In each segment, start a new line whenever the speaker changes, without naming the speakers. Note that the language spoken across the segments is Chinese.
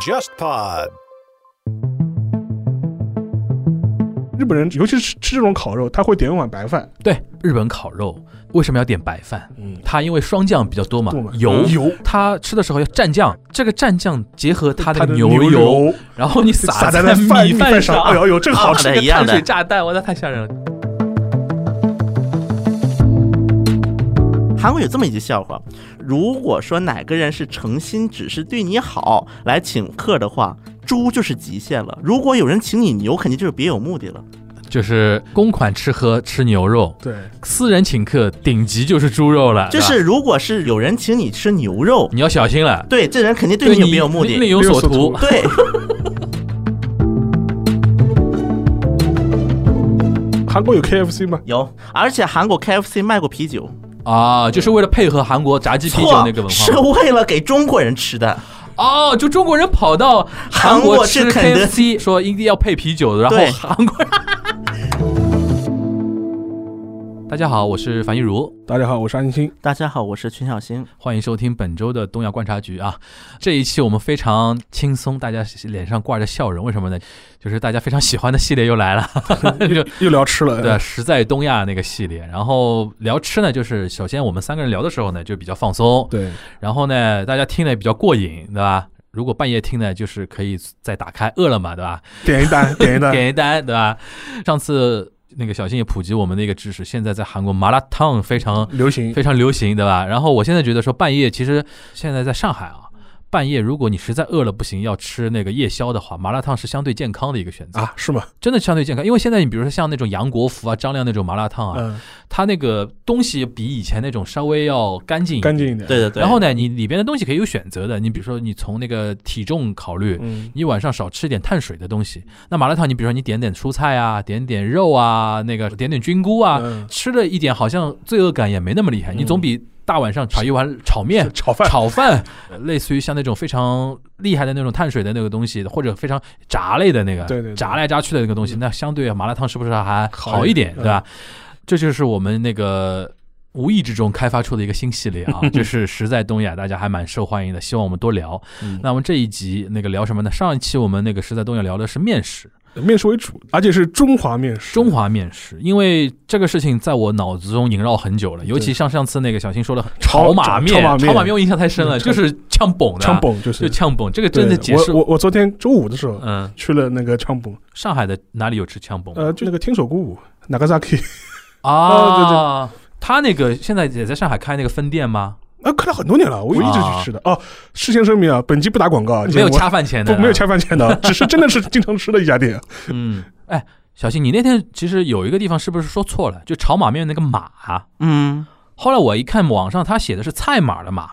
JustPod。
日本人尤其是吃这种烤肉，他会点一碗白饭。
对，日本烤肉为什么要点白饭？
嗯，
它因为霜降比较多嘛
多，
油
嗯油
它吃的时候要蘸酱，这个蘸酱结合它的
的
牛
油
油，然后你
撒
撒
在那
米
米饭
上，
哎呦呦，这个好吃。
的
这个碳
一样的
水炸弹，我那太吓人了。
韩国有这么一句笑话：如果说哪个人是诚心只是对你好来请客的话，猪就是极限了；如果有人请你牛，肯定就是别有目的了。
就是公款吃喝吃牛肉，
对，
私人请客顶级就是猪肉了，
就是如果是有人请你吃牛肉，
你要小心了，
对，这人肯定对你有别有目的。
另有所图。
对，
韩国有 KFC 吗？
有，而且韩国 KFC 卖过啤酒，
啊，就是为了配合韩国炸鸡啤酒那个文化是
为了给中国人吃的。
哦，就中国人跑到韩
韩国
吃
吃肯德
KFC，说一定要配啤酒，然后韩国人。大家好，我是樊一茹，
大家好，我是安欣。
大家好，我是群小新。
欢迎收听本周的东亚观察局啊。这一期我们非常轻松，大家脸上挂着笑容，为什么呢？就是大家非常喜欢的系列又来了，就
又聊吃了，
对，实在东亚那个系列。然后聊吃呢，就是首先我们三个人聊的时候呢，就比较放松，
对，
然后呢，大家听的也比较过瘾，对吧？如果半夜听呢，就是可以再打开饿了么，对吧？
点一单，点一单，
点一单，对吧？上次那个小新也普及我们的一个知识，现在在韩国麻辣烫非常
流行。
非常流行，对吧？然后我现在觉得说半夜，其实现在在上海啊，半夜如果你实在饿了不行，要吃那个夜宵的话，麻辣烫是相对健康的一个选择，
啊，是吗？
真的相对健康。因为现在你比如说像那种杨国福啊、张亮那种麻辣烫啊，
嗯，
它那个东西比以前那种稍微要干净一点
干净一点。
对对对。
然后呢，你里边的东西可以有选择的。你比如说，你从那个体重考虑，
嗯，
你晚上少吃一点碳水的东西。那麻辣烫，你比如说你点点蔬菜啊，点点肉啊，那个点点菌菇啊，
嗯
吃了一点好像罪恶感也没那么厉害。你总比大晚上炒一碗炒面。
炒饭，
炒饭，呃 类似于像那种非常厉害的那种碳水的那个东西，或者非常炸类的那个，
对对对
炸来炸去的那个东西，那相对麻辣烫是不是还
好
好一点，对吧？这就是我们那个无意之中开发出的一个新系列啊，就是实在东亚，大家还蛮受欢迎的，希望我们多聊。
嗯
那我们这一集那个聊什么呢？上一期我们那个实在东亚聊的是面食，
面食为主，而且是中华面食。
中华面食，因为这个事情在我脑子中萦绕很久了，尤其像上次那个小新说的
炒
马面，
炒马面。
我印象太深了，
嗯
就是呛崩的，
呛崩就
就是呛崩，这个真的解释
我我我昨天周五的时候
嗯，
去了那个呛崩，
上海的哪里有吃呛崩？
呃，就那个天手鼓舞 Nagasaki，
啊，他那个现在也在上海开那个分店吗？
啊，开了很多年了，我一直去吃的。哦，事先声明啊，本集不打广告，
没有
我
恰饭钱的，
不没有恰饭钱的，只是真的是经常吃的一家店。
嗯，哎，小新，你那天其实有一个地方是不是说错了？就炒马面那个马，
嗯，
后来我一看网上他写的是菜码的马，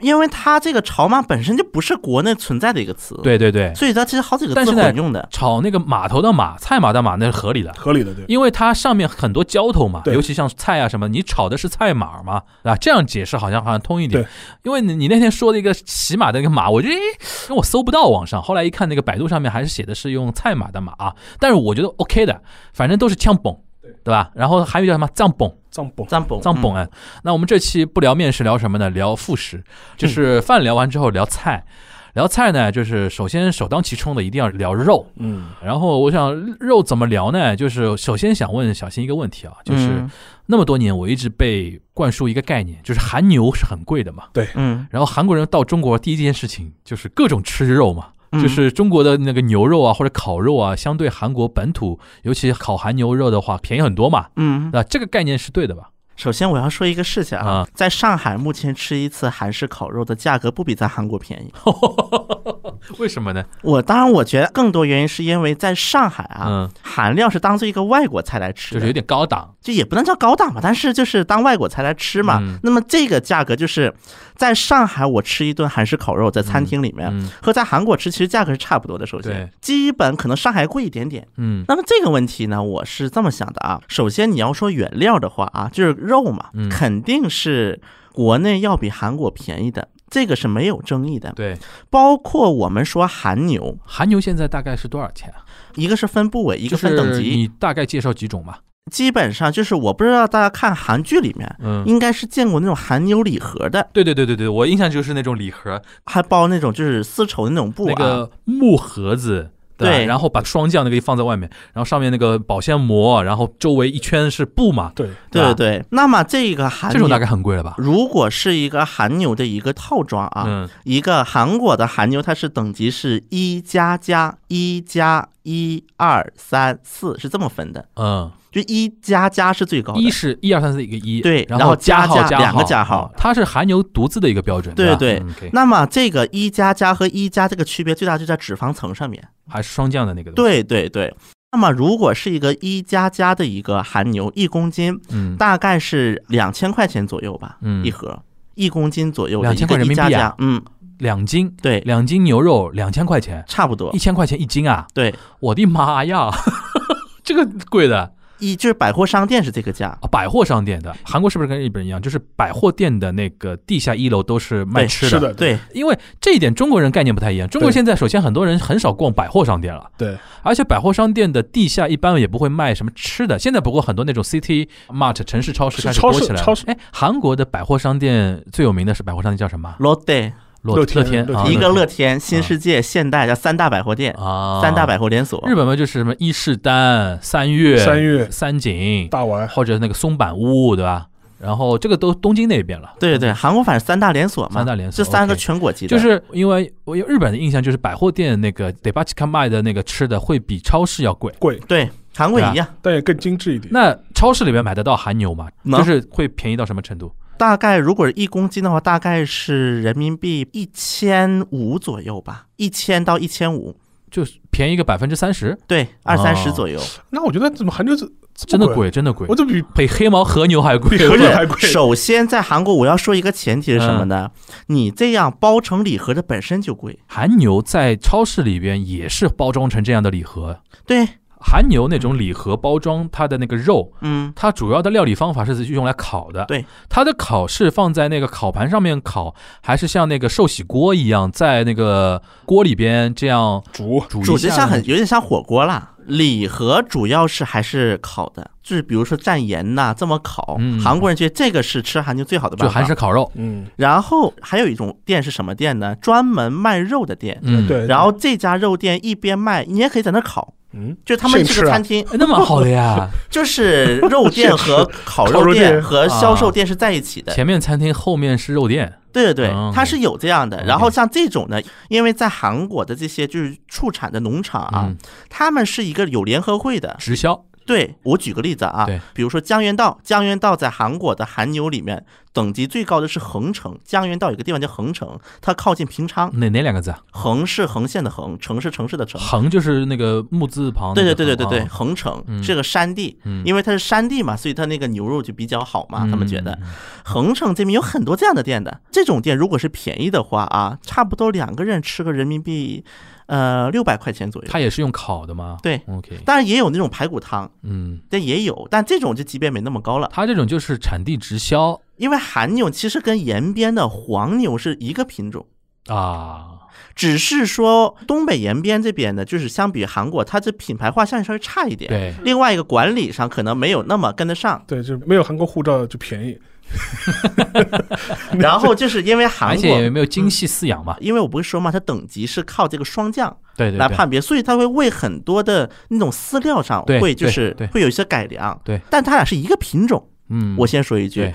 因为它这个炒码本身就不是国内存在的一个词，，
对对对，
所以它其实好几个字
但是呢
混用的。
炒那个码头的码，菜码的码那是合理的。
合理的，对，
因为它上面很多浇头嘛，尤其像菜啊什么，你炒的是菜码嘛，啊？这样解释好像好像通一点
对。
因为你你那天说的一个骑马的那个马，我觉得诶，因为我搜不到网上，后来一看那个百度上面还是写的是用菜码的码啊，但是我觉得 OK 的，反正都是枪崩，对吧？然后还有叫什么藏蹦。
藏蹦。
藏崩，嗯
藏蹦哎，那我们这期不聊面食，聊什么呢？聊副食，就是饭聊完之后聊菜。聊菜呢，就是首先首当其冲的一定要聊肉。
嗯，
然后我想肉怎么聊呢？就是首先想问小新一个问题啊，就是
嗯
那么多年我一直被灌输一个概念，就是韩牛是很贵的嘛。
对嗯，
然后韩国人到中国第一件事情就是各种吃肉嘛。
嗯
就是中国的那个牛肉啊，或者烤肉啊，相对韩国本土，尤其烤韩牛肉的话，便宜很多嘛。
嗯，
那这个概念是对的吧？
首先我要说一个事情啊
啊，
在上海目前吃一次韩式烤肉的价格不比在韩国便宜。
为什么呢？
我当然我觉得更多原因是因为在上海啊，
嗯，
韩料是当做一个外国菜来吃的，
就是有点高档。
就也不能叫高档吧，但是就是当外国菜来吃嘛。
嗯
那么这个价格就是在上海我吃一顿韩式烤肉，在餐厅里面、
嗯
和在韩国吃其实价格是差不多的。首先，基本可能上海贵一点点。
嗯
那么这个问题呢，我是这么想的啊。首先你要说原料的话啊，就是肉嘛，
嗯
肯定是国内要比韩国便宜的。这个是没有争议的，
对，
包括我们说韩牛，
韩牛现在大概是多少钱啊？
一个是分部位，一
一
个分等级。
你大概介绍几种吧。
基本上就是我不知道大家看韩剧里面，
嗯，
应该是见过那种韩牛礼盒的，
对对对对对，我印象就是那种礼盒，
还包那种就是丝绸的那种布啊。
那个木盒子。吧
对。
然后把霜降那个放在外面，然后上面那个保鲜膜，然后周围一圈是布嘛，
对，
对对对，那么这个韩
这种大概很贵了吧？
如果是一个韩牛的一个套装啊，
嗯，
一个韩国的韩牛，它是等级是一加加一加一二三四是这么分的，
嗯，
就一加加是最高的。
一是一二三四一个一，
对
然
然后加
号
两个加号。
啊它是韩牛独自的一个标准，
对对。那么这个一加加和一加这个区别最大就在脂肪层上面。
还是霜降的那个，，
对对对。那么如果是一个一加加的一个韩牛，一公斤
嗯，
大概是两千块钱左右吧，
嗯。
一盒。一公斤左右两
千块
个一加
人民币啊。
加，嗯，
两斤，
对，
两斤牛肉两千块钱，
差不多
一，千块钱一斤啊！
对，
我的妈呀，这个贵的
一就是百货商店是这个价，
啊！百货商店的，韩国是不是跟日本一样？就是百货店的那个地下一楼都是卖
对
吃
是的，
对，
因为这一点中国人概念不太一样。中国现在首先很多人很少逛百货商店了，
对，
而且百货商店的地下一般也不会卖什么吃的。现在不过很多那种 City Mart 城市超市开始
超
多起来了。哎，韩国的百货商店最有名的是百货商店叫什么
？Lotte
乐
乐天
一个乐天、新世界、现代叫三大百货店，
啊，
三大百货连锁。
日本嘛就是什么伊势丹、三月、
三月
三井，
大丸
或者那个松坂屋，对吧？然后这个都东京那边了。
对对对，韩国反正三大连锁嘛，
三大连锁
这三个全国级的，
就是因为我有日本的印象，就是百货店那个 d e b a c h i k a 卖的那个吃的会比超市要贵。
贵，
对韩国也一样，
但也更精致一点。
那超市里面买得到韩牛吗？就是会便宜到什么程度？
大概如果是一公斤的话，大概是人民币一千五左右吧，一千到一千五，
就便宜个百分之三十，
对，二三十
哦
左右。
那我觉得怎么韩牛这这么贵？
真的贵，真的贵
我，这比
比黑毛和牛还贵。
比和牛还贵。
首先，在韩国，我要说一个前提是什么呢？你这样包成礼盒的本身就贵。
韩牛在超市里边也是包装成这样的礼盒。
对，
韩牛那种礼盒包装，它的那个肉，
嗯，
它主要的料理方法是用来烤的。
对，
它的烤是放在那个烤盘上面烤，还是像那个寿喜锅一样，在那个锅里边这样
煮
煮一下？
煮就像很有点像火锅啦。礼盒主要是还是烤的，就是比如说蘸盐呐、这么烤。
嗯
韩国人觉得这个是吃韩牛最好的办
就。韩式烤肉。
嗯，
然后还有一种店是什么店呢？专门卖肉的店。
嗯，
对。
然后这家肉店一边卖，你也可以在那烤，
嗯，
就他们这个餐厅
哎那么好的呀。
就是肉店和 烤肉
店
店和销售店是在一起的。
前面餐厅，后面是肉店。
对对对
嗯，
它是有这样的。然后像这种呢，因为在韩国的这些就是畜产的农场啊
嗯，，
他们是一个有联合会的。
直销。
对我举个例子啊，比如说江原道，江原道在韩国的韩牛里面等级最高的是横城，江原道有个地方叫横城，它靠近平昌，
哪哪两个字啊？
横是横线的横，城是城市的城。
横就是那个木字旁。
对对对对对对，
啊
横城
嗯
是个山地，
嗯
因为它是山地嘛，所以它那个牛肉就比较好嘛，他们觉得
嗯。
横城这边有很多这样的店的，这种店如果是便宜的话啊，差不多两个人吃个人民币，呃，六百块钱左右。
它也是用烤的吗？
对
，OK，
当然也有那种排骨汤，
嗯，
但也有，但这种就级别没那么高了。
它这种就是产地直销
因为韩牛其实跟延边的黄牛是一个品种，
啊。
只是说东北延边这边呢，就是相比韩国，它这品牌化相对稍微差一点。
对，
另外一个管理上可能没有那么跟得上，
对，就没有韩国护照就便宜。
然后就是因为韩
而且
国
也没有精细饲养嘛。
因为我不是说嘛，它等级是靠这个霜降
对
来判别，所以它会为很多的那种饲料上会就是会有一些改良。
对，
但它俩是一个品种。
嗯，
我先说一句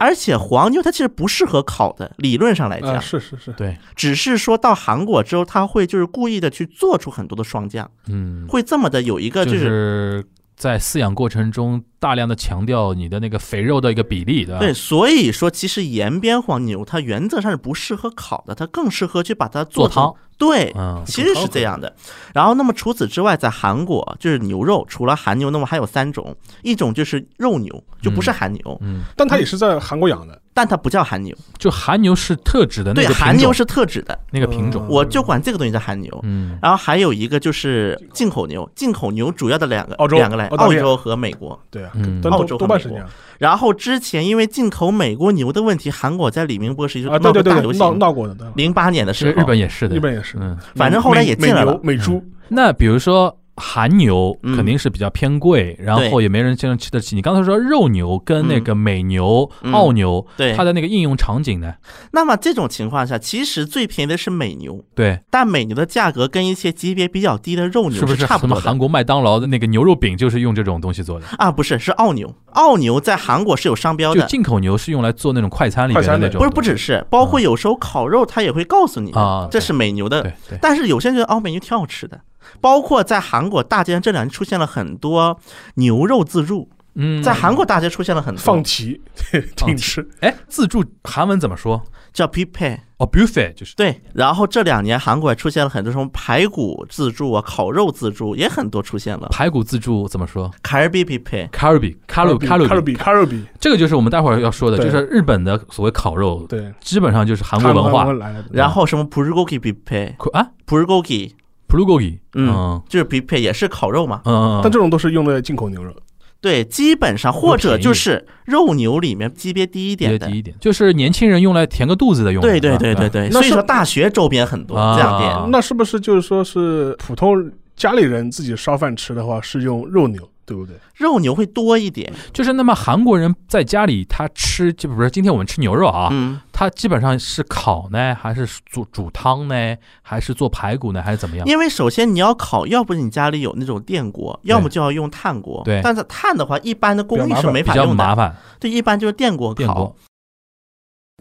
而且黄牛它其实不适合烤的，理论上来
啊，
讲，
是是是，
对，
只是说到韩国之后，它会就是故意的去做出很多的霜降，
嗯，
会这么的有一个
就
就。是
在饲养过程中大量的强调你的那个肥肉的一个比例，对吧？
对，所以说其实延边黄牛它原则上是不适合烤的，它更适合去把它成
做汤。
对，
嗯，
其实是这样的。然后，那么除此之外，在韩国就是牛肉，除了韩牛，那么还有三种，一种就是肉牛，就不是韩牛，
嗯，
但它也是在韩国养的。
但它不叫韩牛，
就韩牛是特指的那
对，
个品种，
韩牛是特指的，
那个品种
嗯。
我就管这个东西叫韩牛。
嗯，
然后还有一个就是进口牛，进口牛主要的两个
澳洲
两个来，
澳
洲和美国。
对啊
嗯，
但
澳洲和美国
多半是这样
然后之前因为进口美国牛的问题，韩国在李明博时就
啊。
闹个大流
对对对对，闹
行。
闹过的。
零八年的时候，
日本也是的，
日本也是，
嗯，
反正后来也进来了
美猪，
那比如说韩牛
嗯
肯定是比较偏贵，然后也没人经常吃得起。你刚才说肉牛跟那个美牛、
嗯
澳牛，
对
它的那个应用场景呢？
那么这种情况下，其实最便宜的是美牛，
对，
但美牛的价格跟一些级别比较低的肉牛
是不是
差不多
什么韩国麦当劳的那个牛肉饼就是用这种东西做的？
啊？不是，是澳牛。澳牛在韩国是有商标的，
就进口牛是用来做那种快餐里面的那种，
不是不只是，包括有时候烤肉，它也会告诉你
啊
这是美牛的。
对对。
但是有些人觉得澳，美牛挺好吃的。包括在韩国大街上这两年出现了很多牛肉自助，
嗯，
在韩国大街出现了很多。
放题，挺吃。
哎，自助韩文怎么说？
叫 p i p e
哦，buffet 就是。
对，然后这两年韩国也出现了很多什么排骨自助啊、烤肉自助，也很多出现了。
排骨自助怎么说？
卡尔比 p i p e
卡路比，卡路卡路比，
卡路比，卡路比，
这个就是我们待会儿要说的，就是日本的所谓烤肉，
对，
基本上就是韩国文化。
然后什么 bulgogi p i p e
啊
？bulgogi
，bulgogi，
嗯
嗯
就是 p e 也是烤肉嘛。
嗯，
但这种都是用的进口牛肉，
对，基本上或者就是肉牛里面级别低一点的
低。一点，就是年轻人用来填个肚子的用。
对对对对对，
那
所以说大学周边很多
啊
这样店。
那是不是就是说是普通家里人自己烧饭吃的话是用肉牛，对不对？
肉牛会多一点，
就是那么韩国人在家里他吃，就比如说今天我们吃牛肉啊，
嗯，
他基本上是烤呢，还是煮煮汤呢，还是做排骨呢，还是怎么样？
因为首先你要烤，要不你家里有那种电锅，要么就要用炭锅。
对
但是炭的话，一般的工艺是没
比较
法用的，
麻烦，
对，一般就是电锅烤
电锅。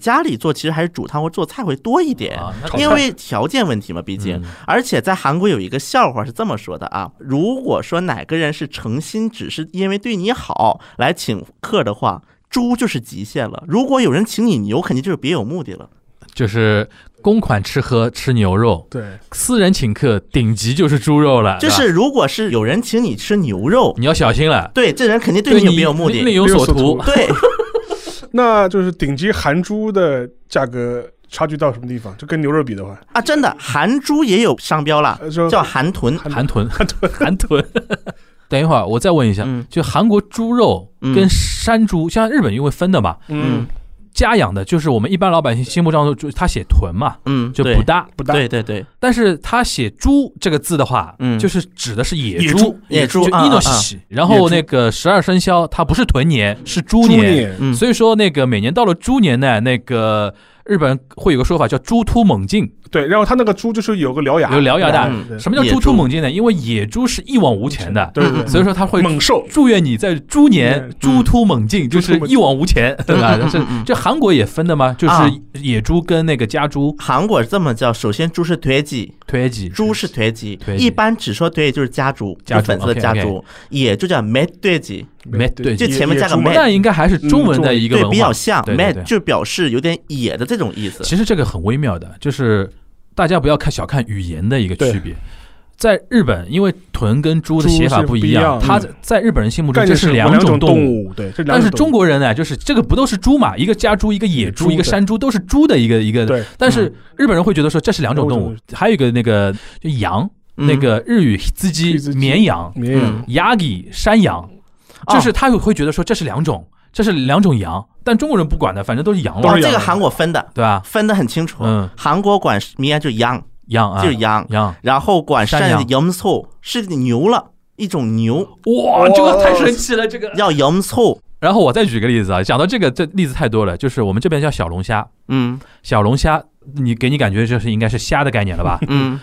家里做其实还是煮汤或做菜会多一点，因为条件问题嘛，毕竟。
嗯
而且在韩国有一个笑话是这么说的啊，如果说哪个人是诚心只是因为对你好来请客的话，猪就是极限了。如果有人请你牛，肯定就是别有目的了。
就是公款吃喝吃牛肉，
对，
私人请客顶级就是猪肉了，
就是如果是有人请你吃牛肉，
你要小心了，
对，这人肯定对你有别有目的。
另有所图。
对，
那就是顶级韩猪的价格差距到什么地方？就跟牛肉比的话，
啊，真的，韩猪也有商标了，叫韩豚。
韩豚，韩豚，韩豚。等一会儿，我再问一下，
嗯
就韩国猪肉跟山猪，像日本因为分的嘛，
嗯，
家养的，就是我们一般老百姓心目当中，就他写豚嘛，
嗯，
就不大。
不大，
对对对，
但是他写猪这个字的话，
嗯
就是指的是野猪
野猪，
就
野猪啊
伊诺西。然后那个十二生肖，它不是豚年，是猪
猪
年。
年，
嗯，
所以说，那个每年到了猪年呢，那个日本会有个说法叫“猪突猛进
对，然后它那个猪就是有个獠牙，
有獠牙的
嗯”。
什么叫“猪突猛进”呢？因为野猪是一往无前的，
对对，
所以说他会
猛兽，
祝愿你在猪年
嗯
猪突猛进，就是一往无前，对吧？但是这韩国也分的吗？就是
啊
野猪跟那个家猪。
韩国是这么叫，首先猪是腿鸡，
推挤，
猪是腿鸡
推，鸡
一般只说推就是家猪，
家
粉色的家猪，野猪叫 mad 对鸡，
没对
就前面加个
野猪嘛
man
那应该还是中文的一个，文化，
比较像
对对对
mad 就表示有点野的这种意思。
其实这个很微妙的，就是大家不要看小看语言的一个区别。在日本，因为豚跟猪的写法不一
样
它
嗯
在日本人心目中这是
两
种
动
物。
对，
但是中国人呢，就是这个不都是猪嘛？一个家猪，一个野猪，一个山猪，都是猪的一个一个。
对，
但是日本人会觉得说这是两种动物，还有一个那个就羊，
嗯
那个日语自鸡绵羊，
绵羊
，yagi 山羊，
哦
就是他会会觉得说这是两种，这是两种羊，但中国人不管的，反正都是羊了，
都是羊
哦这个韩国分的
对吧？
分的很清楚，
嗯，
韩国管绵羊就是羊，
羊啊，
就是羊，
羊，
然后管
山羊
的羊。凑是牛了，一种牛。
哇，这个太神奇了，这个。
叫羊醋，
然后我再举个例子啊，讲到这个，这例子太多了，就是我们这边叫小龙虾，
嗯。
小龙虾，你给你感觉就是应该是虾的概念了吧？
嗯，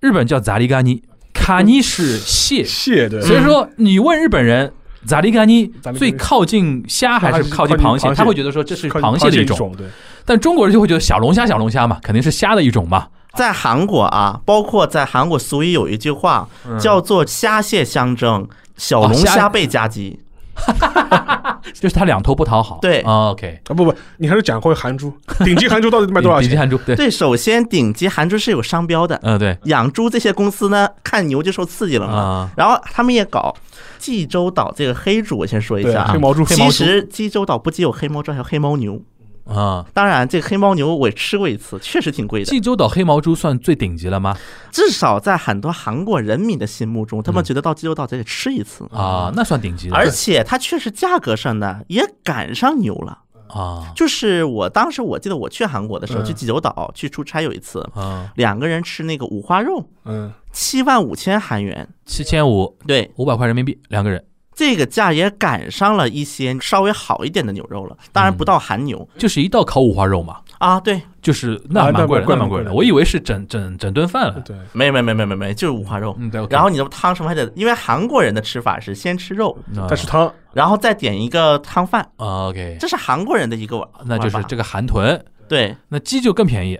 日本叫杂利嘎尼，卡尼是蟹，
蟹对，
所以说你问日本人。杂利嘎尼
杂利嘎尼
最靠近虾还是靠近螃蟹？他会觉得说这是螃蟹的一种，
对，
但中国人就会觉得小龙虾小龙虾嘛，肯定是虾的一种嘛。
在韩国啊，包括在韩国俗语有一句话
嗯
叫做虾蟹相争，小龙
哦虾
虾被夹击。
就是他两头不讨好。
对
哦，OK，
啊不不，你还是讲回韩猪，顶级韩猪到底卖多少钱？
顶级韩猪，对，
对，首先顶级韩猪是有商标的，
嗯，对，
养猪这些公司呢，看牛就受刺激了嘛。
啊，
然后他们也搞济州岛这个黑猪，我先说一，下啊
黑。毛猪，
其实济州岛不仅有黑猫猪，还有黑牦牛。
啊，
当然，这个黑牦牛我也吃过一次，确实挺贵的。
济州岛黑毛猪算最顶级了吗？
至少在很多韩国人民的心目中，他们觉得到济州岛得吃一次。
啊，那算顶级的。
而且它确实价格上呢也赶上牛了。
啊
就是我当时我记得我去韩国的时候，
嗯
去济州岛去出差有一次，
啊，
两个人吃那个五花肉，
嗯，
七万五千韩元。
七千五
对，
五百块人民币两个人，
这个价也赶上了一些稍微好一点的牛肉了，当然不到韩牛、
就是一道烤五花肉嘛，
啊。对，
就是那
啊
蛮贵的，
那蛮贵
蛮贵的。
蛮贵的
我以为是整整整顿饭了。
对，
没没没没没没，就是五花肉。
嗯，对。
然后你的汤什么还得，因为韩国人的吃法是先吃肉，
啊
但是汤
然后再点一个汤饭，
啊 OK，
这是韩国人的一个碗，
那就是这个韩豚，
对
那鸡就更便宜。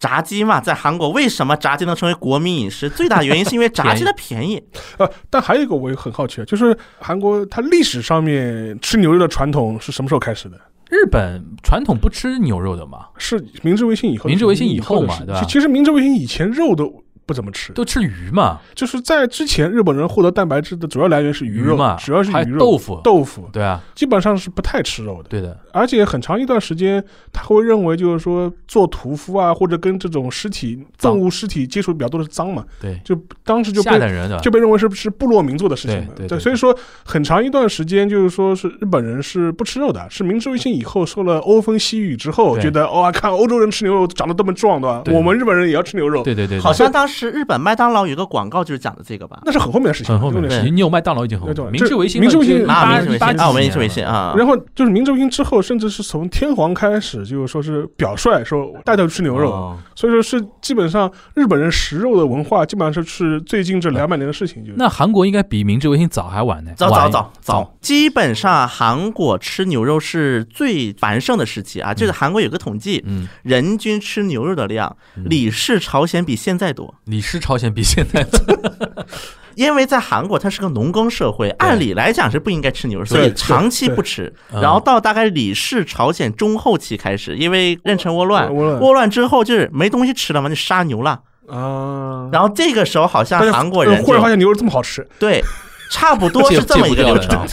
炸鸡嘛，在韩国为什么炸鸡能成为国民饮食？最大原因是因为炸鸡的便宜。
呃，但还有一个我也很好奇，啊就是韩国它历史上面吃牛肉的传统是什么时候开始的？
日本传统不吃牛肉的嘛，
是明治维新以后，
明治维新以后嘛对吧
其其实明治维新以前肉都不怎么吃，
都吃鱼嘛，
就是在之前日本人获得蛋白质的主要来源是鱼肉，
鱼嘛
主要是鱼肉、
豆腐。
豆腐，
对啊，
基本上是不太吃肉的。
对的，
而且很长一段时间，他会认为就是说做屠夫啊，或者跟这种尸体、
脏
动物尸体接触比较多的是脏嘛，
对，
就当时就被
下等人
就被认为是是部落民做的事情嘛。
对对对。
所以说很长一段时间就是说是日本人是不吃肉的，是明治维新以后受了欧风西雨之后，觉得哇，看欧洲人吃牛肉长得这么壮，对吧？
对。
我们日本人也要吃牛肉，
对对对，对。
好像当时日本麦当劳有个广告就是讲的这个吧？
那是很后面的事情，
很后面
的事情。
你有麦当劳已经很后
对
面，明治维新
明治维新
一
啊，
八
明治维
一八几
新啊，明治维新啊，
然后就是明治维新之后，甚至是从天皇开始，就是说是表率说大家吃牛肉，
哦
所以说是基本上日本人食肉的文化，基本上是是最近这两百年的事情。就
那韩国应该比明治维新早还晚呢，
早早早早，基本上韩国吃牛肉是最繁盛的时期啊。就是韩国有个统计，
嗯，
人均吃牛肉的量，
嗯
李氏朝鲜比现在多。
李氏朝鲜比现在
因为在韩国它是个农耕社会，按理来讲是不应该吃牛肉，所以长期不吃。然后到大概李氏朝鲜中后期开始，因为壬辰倭乱，
倭乱
之后就是没东西吃了嘛，就杀牛了。
啊，
然后这个时候好像韩国人
呃忽然发现牛肉这么好吃，
对，差不多是 这么一个流程。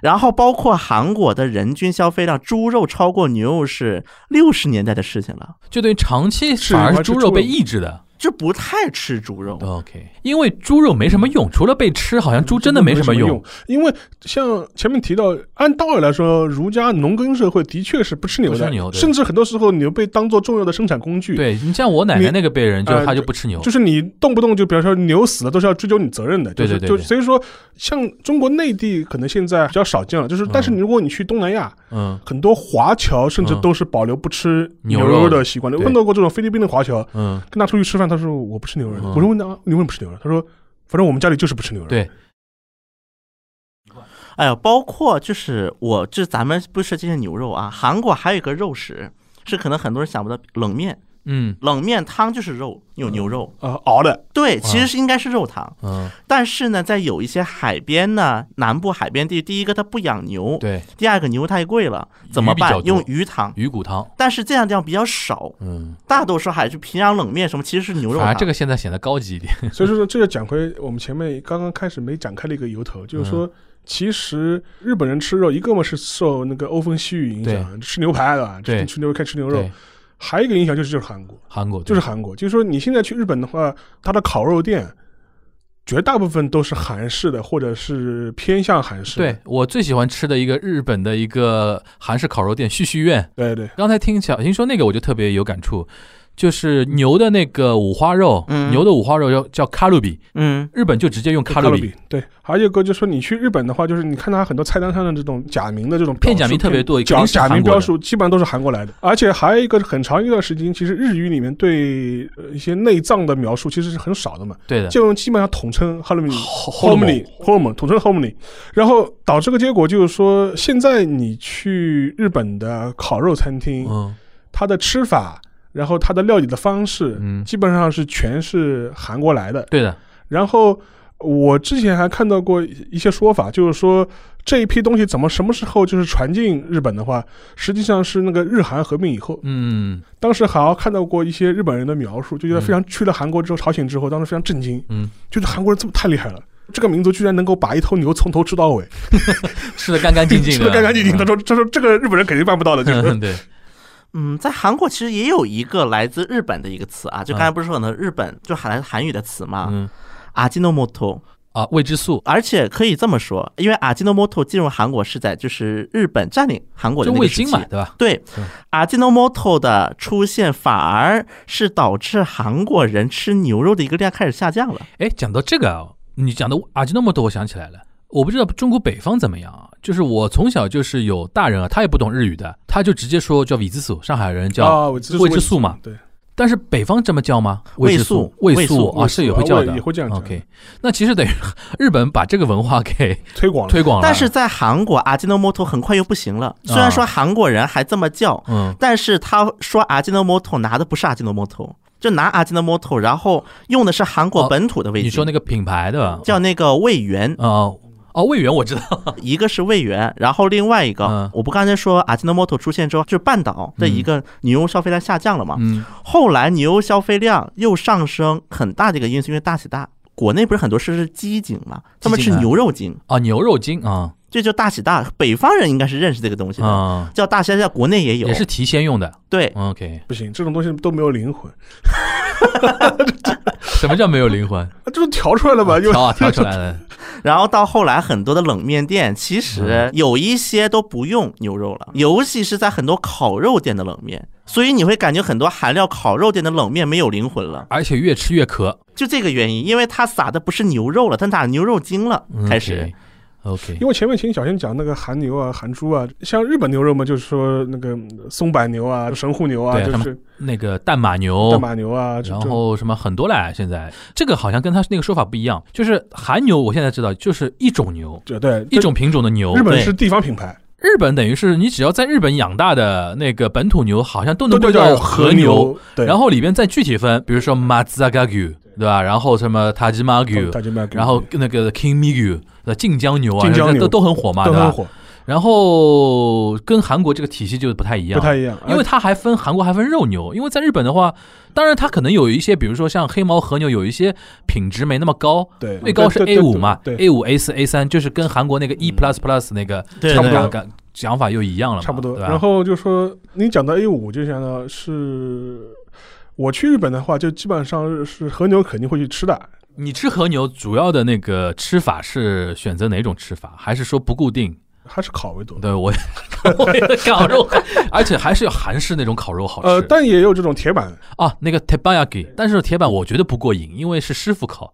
然后包括韩国的人均消费量，猪肉超过牛肉是六十年代的事情了，
就等于长期反而是
还是猪肉
猪肉被抑制的。
就不太吃猪肉。
OK，因为猪肉没什么用，除了被吃，好像猪真的没什么用。。
因为像前面提到，按道理来说，儒家农耕社会的确是不吃牛的，甚至很多时候牛被当做重要的生产工具。，
对你像我奶奶那个辈人，就
呃
他就不吃牛，
就是你动不动就比方说牛死了，都是要追究你责任的。就是就
对对对就
所以说，像中国内地可能现在比较少见了，就是但是如果你去东南亚，
嗯
很多华侨甚至
嗯
都是保留不吃牛
牛肉的
的习惯的。
对
碰到过这种菲律宾的华侨，
嗯，
跟他出去吃饭，他说我不吃牛肉。
嗯
我说问他你为什么不吃牛肉？他说反正我们家里就是不吃牛肉。
对，
哎呀，包括就是我就咱们不是这些牛肉啊，韩国还有一个肉食，是可能很多人想不到，冷面。
嗯
冷面汤就是肉，有牛肉。
啊、熬的，
对，其实是应该是肉汤，
嗯，
但是呢，在有一些海边呢，南部海边地，第一个它不养牛，
对，
第二个牛太贵了，怎么办？用鱼汤。
鱼骨汤，
但是这样地方比较少，
嗯，
大多数还是平壤冷面什么，其实是牛肉汤。
反而这个现在显得高级一点。
所以说这个讲回我们前面刚刚开始没展开的一个由头，就是说。其实日本人吃肉，一个嘛是受那个欧风西雨影响，吃牛排对吧？
对
吃牛肉开吃牛肉
对，，
还有一个影响就是就是韩国，
韩国
就是韩国，就是说你现在去日本的话，它的烤肉店绝大部分都是韩式的，或者是偏向韩式的。
对我最喜欢吃的一个日本的一个韩式烤肉店旭旭苑，
对对。
刚才听小新说那个，我就特别有感触，就是牛的那个五花肉，
嗯。
牛的五花肉叫叫卡路比，
嗯，
日本就直接用卡
路
路比，
对，还有一个就是说，你去日本的话，就是你看它很多菜单上的这种假名的这种
片假名特别多
假
肯定是
假名标述基本上都是韩国来的。而且还有一个很长一段时间，其实日语里面对呃一些内脏的描述其实是很少的嘛，
对的，
就基本上统称统称 harmony，然后导致个结果就是说，现在你去日本的烤肉餐厅，
嗯。
它的吃法，然后它的料理的方式，
嗯
基本上是全是韩国来的。
对的，
然后我之前还看到过一些说法，就是说这一批东西怎么什么时候就是传进日本的话，实际上是那个日韩合并以后。
嗯
当时好像看到过一些日本人的描述，就觉得非常去了韩国之后，朝鲜之后，当时非常震惊，
嗯，
觉得韩国人这么太厉害了。这个民族居然能够把一头牛从头吃到尾，
吃的干干净净
吃
的，
干干净净。他说：“他说这个日本人肯定办不到的。”就是
嗯，对，
嗯，在韩国其实也有一个来自日本的一个词啊，就刚才不是说呢，日本就韩来韩语的词嘛，
嗯，
阿基诺莫托。
啊，未知数，
而且可以这么说，因为阿基诺莫托进入韩国是在就是日本占领韩国的
就
那个时
嘛，对吧？
对
嗯，
阿基诺莫托的出现反而是导致韩国人吃牛肉的一个量开始下降了。
哎，讲到这个啊，你讲的阿基诺莫托，我想起来了。我不知道中国北方怎么样啊，就是我从小就是有大人啊，他也不懂日语的，他就直接说叫 vị 之素，上海人叫，
啊，知
未知数嘛。
对，
但是北方这么叫吗？
味
知
素
味
味素
啊是也会叫的，
也会这样讲。
OK，那其实等于日本把这个文化给
推广了。
推广了，
但是在韩国，阿基诺摩托很快又不行了。虽然说韩国人还这么叫，
嗯，
但是他说阿基诺摩托拿的不是阿基诺摩托，就拿阿基诺摩托，然后用的是韩国
哦
本土的味精，
你说那个品牌的。
叫那个味源，
哦哦味源我知道，
一个是味源，然后另外一个，
嗯。
我不刚才说阿基诺摩托出现之后，就是半岛的一个牛肉消费量下降了嘛？
嗯。
后来牛肉消费量又上升，很大的一个因素，因为大喜大。国内不是很多是是鸡精嘛，他们吃
鸡精啊
牛肉精，
啊牛肉精啊。
这就大喜大。北方人应该是认识这个东西的，
啊。
叫大虾，在国内也有，
也是提鲜用的。
对
，，OK，
不行，这种东西都没有灵魂，
什么叫没有灵魂？
啊 这不调出来了吧？就
调啊调出来了，
然后到后来，很多的冷面店其
嗯。
实有一些都不用牛肉了，尤其是在很多烤肉店的冷面，所以你会感觉很多韩料烤肉店的冷面没有灵魂了，
而且越吃越渴，
就这个原因，因为它撒的不是牛肉了，它撒牛肉精了，
嗯
开始。
OK，
因为前面请小新讲那个韩牛啊、韩猪啊，像日本牛肉嘛，就是说那个松柏牛啊、神户牛啊，就是
那个淡马牛，
大马牛啊，
然后什么很多嘞，现在。这个好像跟他那个说法不一样，就是韩牛，我现在知道就是一种牛，
这对
一种品种的牛。
日本是地方品牌，
日本等于是你只要在日本养大的那个本土牛，好像都能
都
归到
和
和牛。，
对，
然后里边再具体分，比如说 Matsuzagagu，对吧？然后什么 Tajimagu，
大金麦，
然后那个 King Migu，呃，晋江牛啊，
晋江牛。
都都很火嘛，对吧？
都很火，
然后跟韩国这个体系就不太一样，
不太一样，
因为它还分韩国还分肉牛，因为在日本的话，当然它可能有一些，比如说像黑毛和牛，有一些品质没那么高，
对。
最高是 A 五嘛
对
，A 五 A 四 A 三就是跟韩国那个 E plus plus 那个
对
这个
对
感讲法又一样了，
差不多。
对
然后就说你讲到 A 五，就想到是我去日本的话，就基本上是和牛肯定会去吃的，
你吃和牛主要的那个吃法是选择哪种吃法，还是说不固定？
还是烤为多。
对我，我也 烤肉，而且还是要韩式那种烤肉好吃。
呃，但也有这种铁板，
啊，那个 teppanyaki，但是铁板我觉得不过瘾，因为是师傅烤。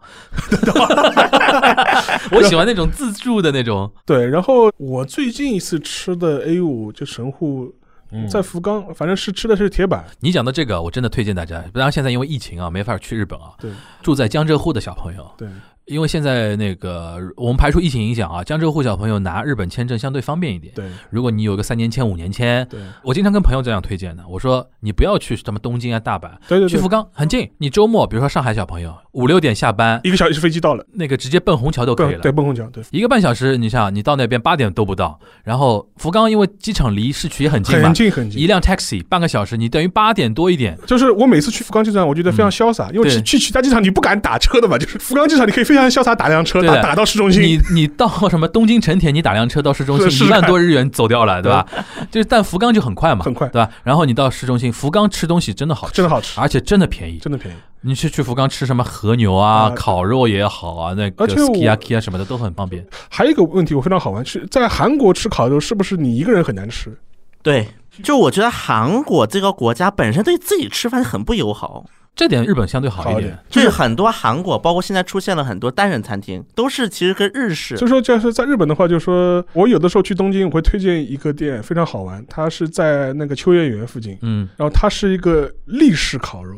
我喜欢那种自助的那种，
对。然后我最近一次吃的 A 五就神户，
嗯。
在福冈，反正是吃的是铁板，
你讲的这个，我真的推荐大家。当然，现在因为疫情啊，没法去日本啊。
对。
住在江浙沪的小朋友，
对，
因为现在那个我们排除疫情影响啊，江浙沪小朋友拿日本签证相对方便一点。
对
如果你有个三年签、五年签，
对
我经常跟朋友这样推荐的。我说你不要去什么东京啊、大阪，
对对对
去福，冈很近。你周末，比如说上海小朋友五六点下班，
一个小时飞机到了，
那个直接奔虹桥都可以了。
对奔虹桥，对，
一个半小时，你想你到那边八点都不到，然后福冈因为机场离市区也很近嘛
很，近很近
一。辆 taxi 半个小时，你等于八点多一点，
就是我每次去福冈机场，我觉得非常潇洒，因为去去其他机场你不敢打车的嘛，就是福冈机场你可以非常潇洒打辆车打打到市中心。
你你到什么东京成田，你打辆车到市中心一万多日元走掉了，对吧？就是但福冈就很快嘛，
很快
对吧？然后你到市中心，福冈吃东西真的好吃，
真的好吃，
而且真的便宜。
真的便宜。
你去去福冈吃什么和牛啊、
啊
烤肉也好啊，那个
而且我
sukiyaki 啊什么的都很方便。
还有一个问题我非常好玩，是在韩国吃烤肉是不是你一个人很难吃？
对，就我觉得韩国这个国家本身对自己吃饭很不友好，
这点日本相对好一点。
就是很多韩国，包括现在出现了很多单人餐厅，都是其实跟日式
所以说，就是在日本的话，就是说我有的时候去东京，我会推荐一个店，非常好玩，它是在那个秋叶原附近，
嗯，
然后它是一个立式烤肉，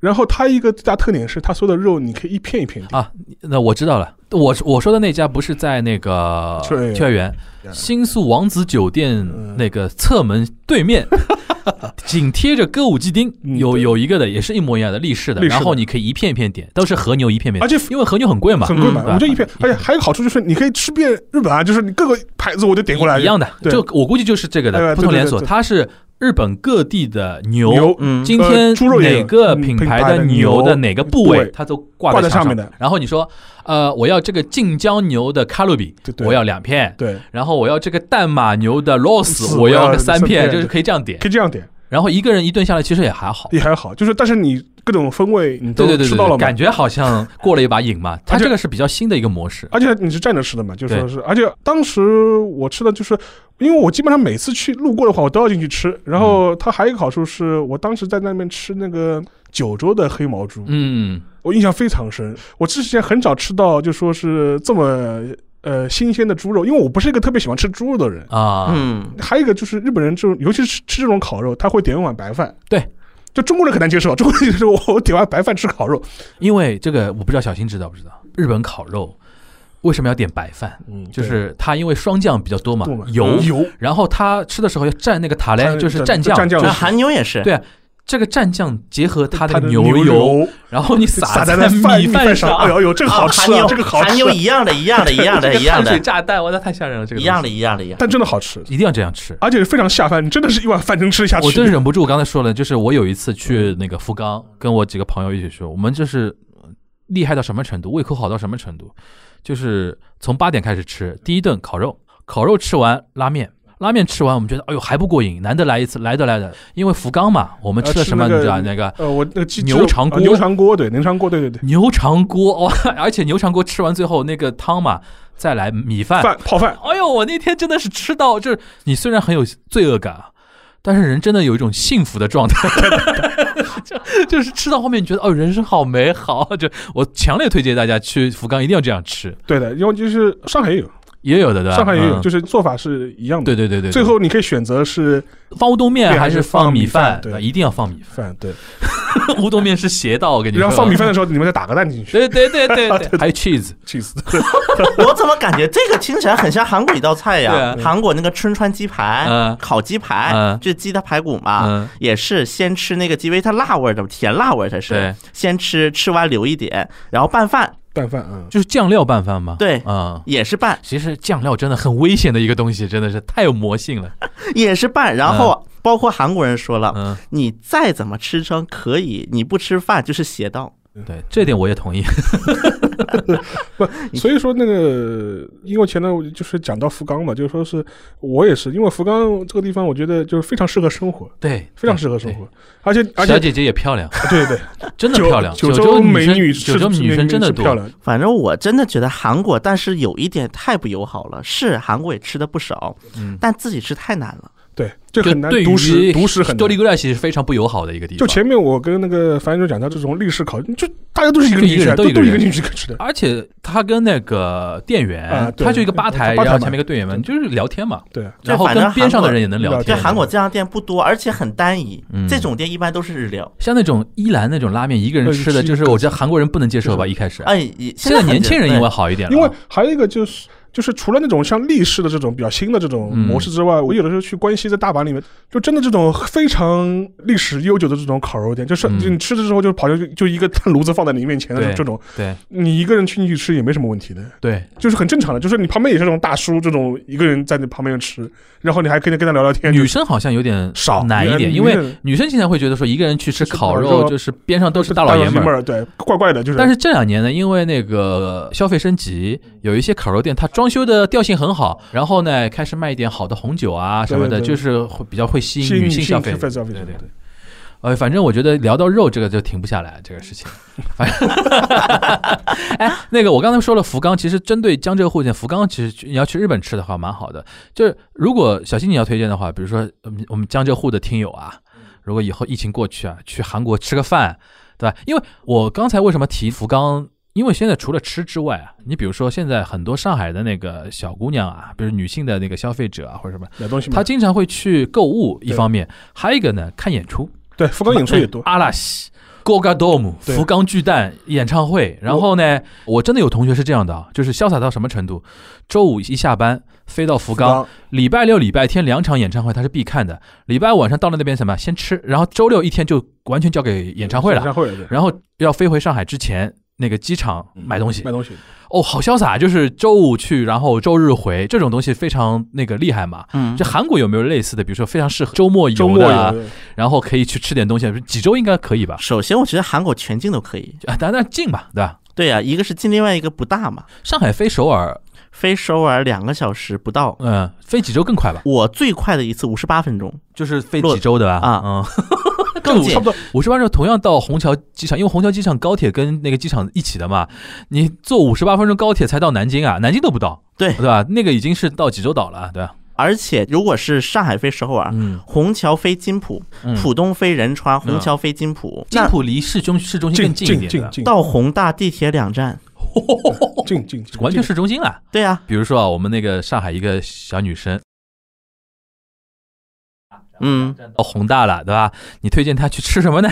然后它一个最大特点是它所有的肉你可以一片一片点，
啊，那我知道了。我我说的那家不是在那个
秋叶原
秋叶原新宿王子酒店
嗯。
那个侧门对面，紧贴着歌舞伎町有有一个的，也是一模一样的立式的，然后你可以一片一片点，都是和牛一片片，
而且
因为和牛很贵嘛，
很贵嘛，
嗯。
我就一片，而且还有个好处就是你可以吃遍日本啊，就是你各个牌子我就点过来
一样的，就我估计就是这个
哎
的不同连锁，它是日本各地的牛。
牛
嗯，
今天
呃猪肉
哪个
嗯
品
品牌的
牛
牛
的哪个部
部位，
它都挂
挂
在
上面的
然后你说，呃，我要这个晋江牛的卡路比我要两片。
对，
然后我要这个淡马牛的 loss，我要三片，就是可以这样点。
可以这样点
然后一个人一顿下来，其实也还好。
也还好，就是但是你各种风味你都
对对对对对，
吃到了
感。觉好像过了一把瘾嘛。它这个是比较新的一个模式。
而且你是站着吃的嘛，就说是，而且当时我吃的就是，因为我基本上每次去路过的话，我都要进去吃。然
嗯
后它还有一个好处是，我当时在那边吃那个九州的黑毛猪，
嗯，
我印象非常深。我之前很少吃到就说是这么呃新鲜的猪肉，因为我不是一个特别喜欢吃猪肉的人。
啊，
嗯，
还有一个就是日本人这种，尤其是吃这种烤肉，他会点一碗白饭。
对。
就中国人很难接受，中国人就是我我点碗白饭吃烤肉，
因为这个我不知道小新知道不知道，日本烤肉为什么要点白饭？
嗯
就是它因为霜降比较多嘛，油，
油。
然后他吃的时候要蘸那个塔嘞，就是
蘸
蘸酱，
蘸酱。
就是
韩牛也是，
对这个蘸酱结合它的
的
牛油，然后你撒
撒在
在
那饭
米饭
上，哎呦呦，这个好吃啊，
韩牛
这个好吃
韩牛，一样的，一样的，一样的，一样的，
炸弹，我操，太吓人了，这个
一样的，一样的，一样的。
但真的好吃，
一定要这样吃。
而且非常下饭，你真的是一碗饭能吃下去。
我真忍不住，我刚才说了，就是我有一次去那个福冈，跟我几个朋友一起去，我们就是呃厉害到什么程度，胃口好到什么程度，就是从八点开始吃第一顿烤肉，烤肉吃完拉面。拉面吃完，我们觉得哎呦还不过瘾，难得来一次，来得来的。因为福冈嘛，我们吃的什么？
呃那个
你知道那个
呃，我那个
牛肠锅
呃牛肠锅对，牛肠锅对对对，
牛肠锅哇，而且牛肠锅吃完最后那个汤嘛，再来米饭，
饭泡饭，
哎呦，我那天真的是吃到，就是你虽然很有罪恶感啊，但是人真的有一种幸福的状态，就就是吃到后面你觉得哦，人生好美好，就我强烈推荐大家去福冈一定要这样吃，
对的，因为就是上海也有，
也有的对吧？
上海也有，
嗯。
就是做法是一样的。
对对对对，
最后你可以选择是
放乌冬面还是
对还是放
放米
米饭？对。
吧一定要放米
饭，对，
饭，乌冬面是邪道，我跟你说。
然后放米饭的时候，你们再打个蛋进去。
对对对对 对，还有
cheese，，cheese。
我怎么感觉这个听起来很像韩国一道菜
对
呀
啊？
韩国那个春川鸡排
嗯，
烤鸡排
嗯，
就鸡的排骨嘛
嗯，
也是先吃那个鸡，因为它辣味儿的，甜辣味儿它是。
对，
先吃，吃完留一点，然后拌饭，
拌饭啊，
就是酱料拌饭吗。
对
啊。
也是拌，
其实酱料真的很危险的一个东西，真的是太有魔性了。
也是拌，然后包括韩国人说了，
嗯，
你再怎么吃撑可以，你不吃饭就是邪道。
对，这点我也同意。
不，所以说那个，因为前段就是讲到福冈嘛，就是说是我也是，因为福冈这个地方，我觉得就是非常适合生活，
对，
非常适合生。活，而且而且
小姐姐也漂亮，
对对，
真的 漂亮。
九
州
美
女九州女生真的
漂亮，
反正我真的觉得韩国，但是有一点太不友好了。是韩国也吃的不少，
嗯，
但自己吃太难了。
对，这
就
很难
对于
独食，独食很难。
多利格莱其实非常不友好的一个地方。
就前面我跟那个樊总讲到这种历史考，就大家都是一个
就一个人
人进去，
都一个人
都都一个人进去吃的。
而且他跟那个店员，
啊
他就一个吧台，
吧台嘛
然后前面一个店员们就是聊天嘛，
对，
然后跟边上的人也能聊
聊
天。
就韩国这样店不多，而且很单一。
嗯
这种店一般都是日料。
像那种伊兰那种拉面，一个人吃的，
呃
就是我觉得韩国人不能接受吧，一开始。
哎，
现在年轻人因为
对
好一点了，
因为还有一个就是。就是除了那种像立式的这种比较新的这种
嗯
模式之外，我有的时候去关西，在大阪里面，就真的这种非常历史悠久的这种烤肉店，就是
嗯
你吃的时候就跑去就一个炭炉子放在你面前的这种，
对
你一个人去进去吃也没什么问题的，
对
就是很正常的。就是你旁边也是这种大叔，这种一个人在你旁边吃，然后你还可以跟他聊聊天。
女生好像有点
少
难一点，因为
女生
经常会觉得说一个人去吃
吃
烤肉，就是边上都是大
大
老爷们。儿，
对，怪怪的，就是。
但是这两年呢，因为那个消费升级，有一些烤肉店它装修的调性很好，然后呢开始卖一点好的红酒啊什么的，
对对对
就是会比较会吸
吸引
引女性消费
消。费
对对
对
呃，反正我觉得聊到肉这个就停不下来这个事情。反正，哎，那个我刚才说了福冈，其实针对江浙沪线福冈，其实你要去日本吃的话蛮好的。就是如果小新你要推荐的话，比如说我们我们江浙沪的听友啊，如果以后疫情过去啊，去韩国吃个饭，对吧？因为我刚才为什么提福冈？因为现在除了吃之外啊，你比如说现在很多上海的那个小姑娘啊，比如女性的那个消费者啊或者什么，
买东西
她经常会去购物，一方面，还有一个呢看演出。
对福冈演出也多，
阿拉西。g o g a Dome 福冈巨蛋演唱会，然后呢，我真的有同学是这样的啊，就是潇洒到什么程度？周五一下班飞到福冈，礼拜六、礼拜天两场演唱会他是必看的。礼拜五晚上到了那边什么，先吃，然后周六一天就完全交给演唱会了。
演唱会
然后要飞回上海之前，那个机场买东西
买，东西，
哦，好潇洒，就是周五去，然后周日回，这种东西非常那个厉害嘛。
嗯
这，韩国有没有类似的？比如说非常适合周末
周末
游的啊，然后可以去吃点东西，几周应该可以吧？
首先我觉得韩国全境都可以。
啊，当然近吧，对吧？
对呀、一个是近，另外一个不大嘛。
上海飞首尔
飞首尔两个小时不到，
嗯，飞济州更快吧？
我最快的一次五十八分钟，
就是飞济州的吧？
啊
嗯，
更近
差不。多。
五十八分钟同样到虹桥机场，因为虹桥机场高铁跟那个机场一起的嘛，你坐五十八分钟高铁才到南京啊，南京都不到，
对
对吧？那个已经是到济州岛了，对吧？
而且如果是上海飞首尔，
嗯，
虹桥飞金浦，
嗯
浦东飞仁川，虹桥飞金浦，那
金浦离市中市中心更
近
近一点
到宏大地铁两站。
近近近，
完全市中心了。
对啊，
比如说啊，我们那个上海一个小女生
嗯，
到宏大了，对吧？你推荐她去吃什么呢？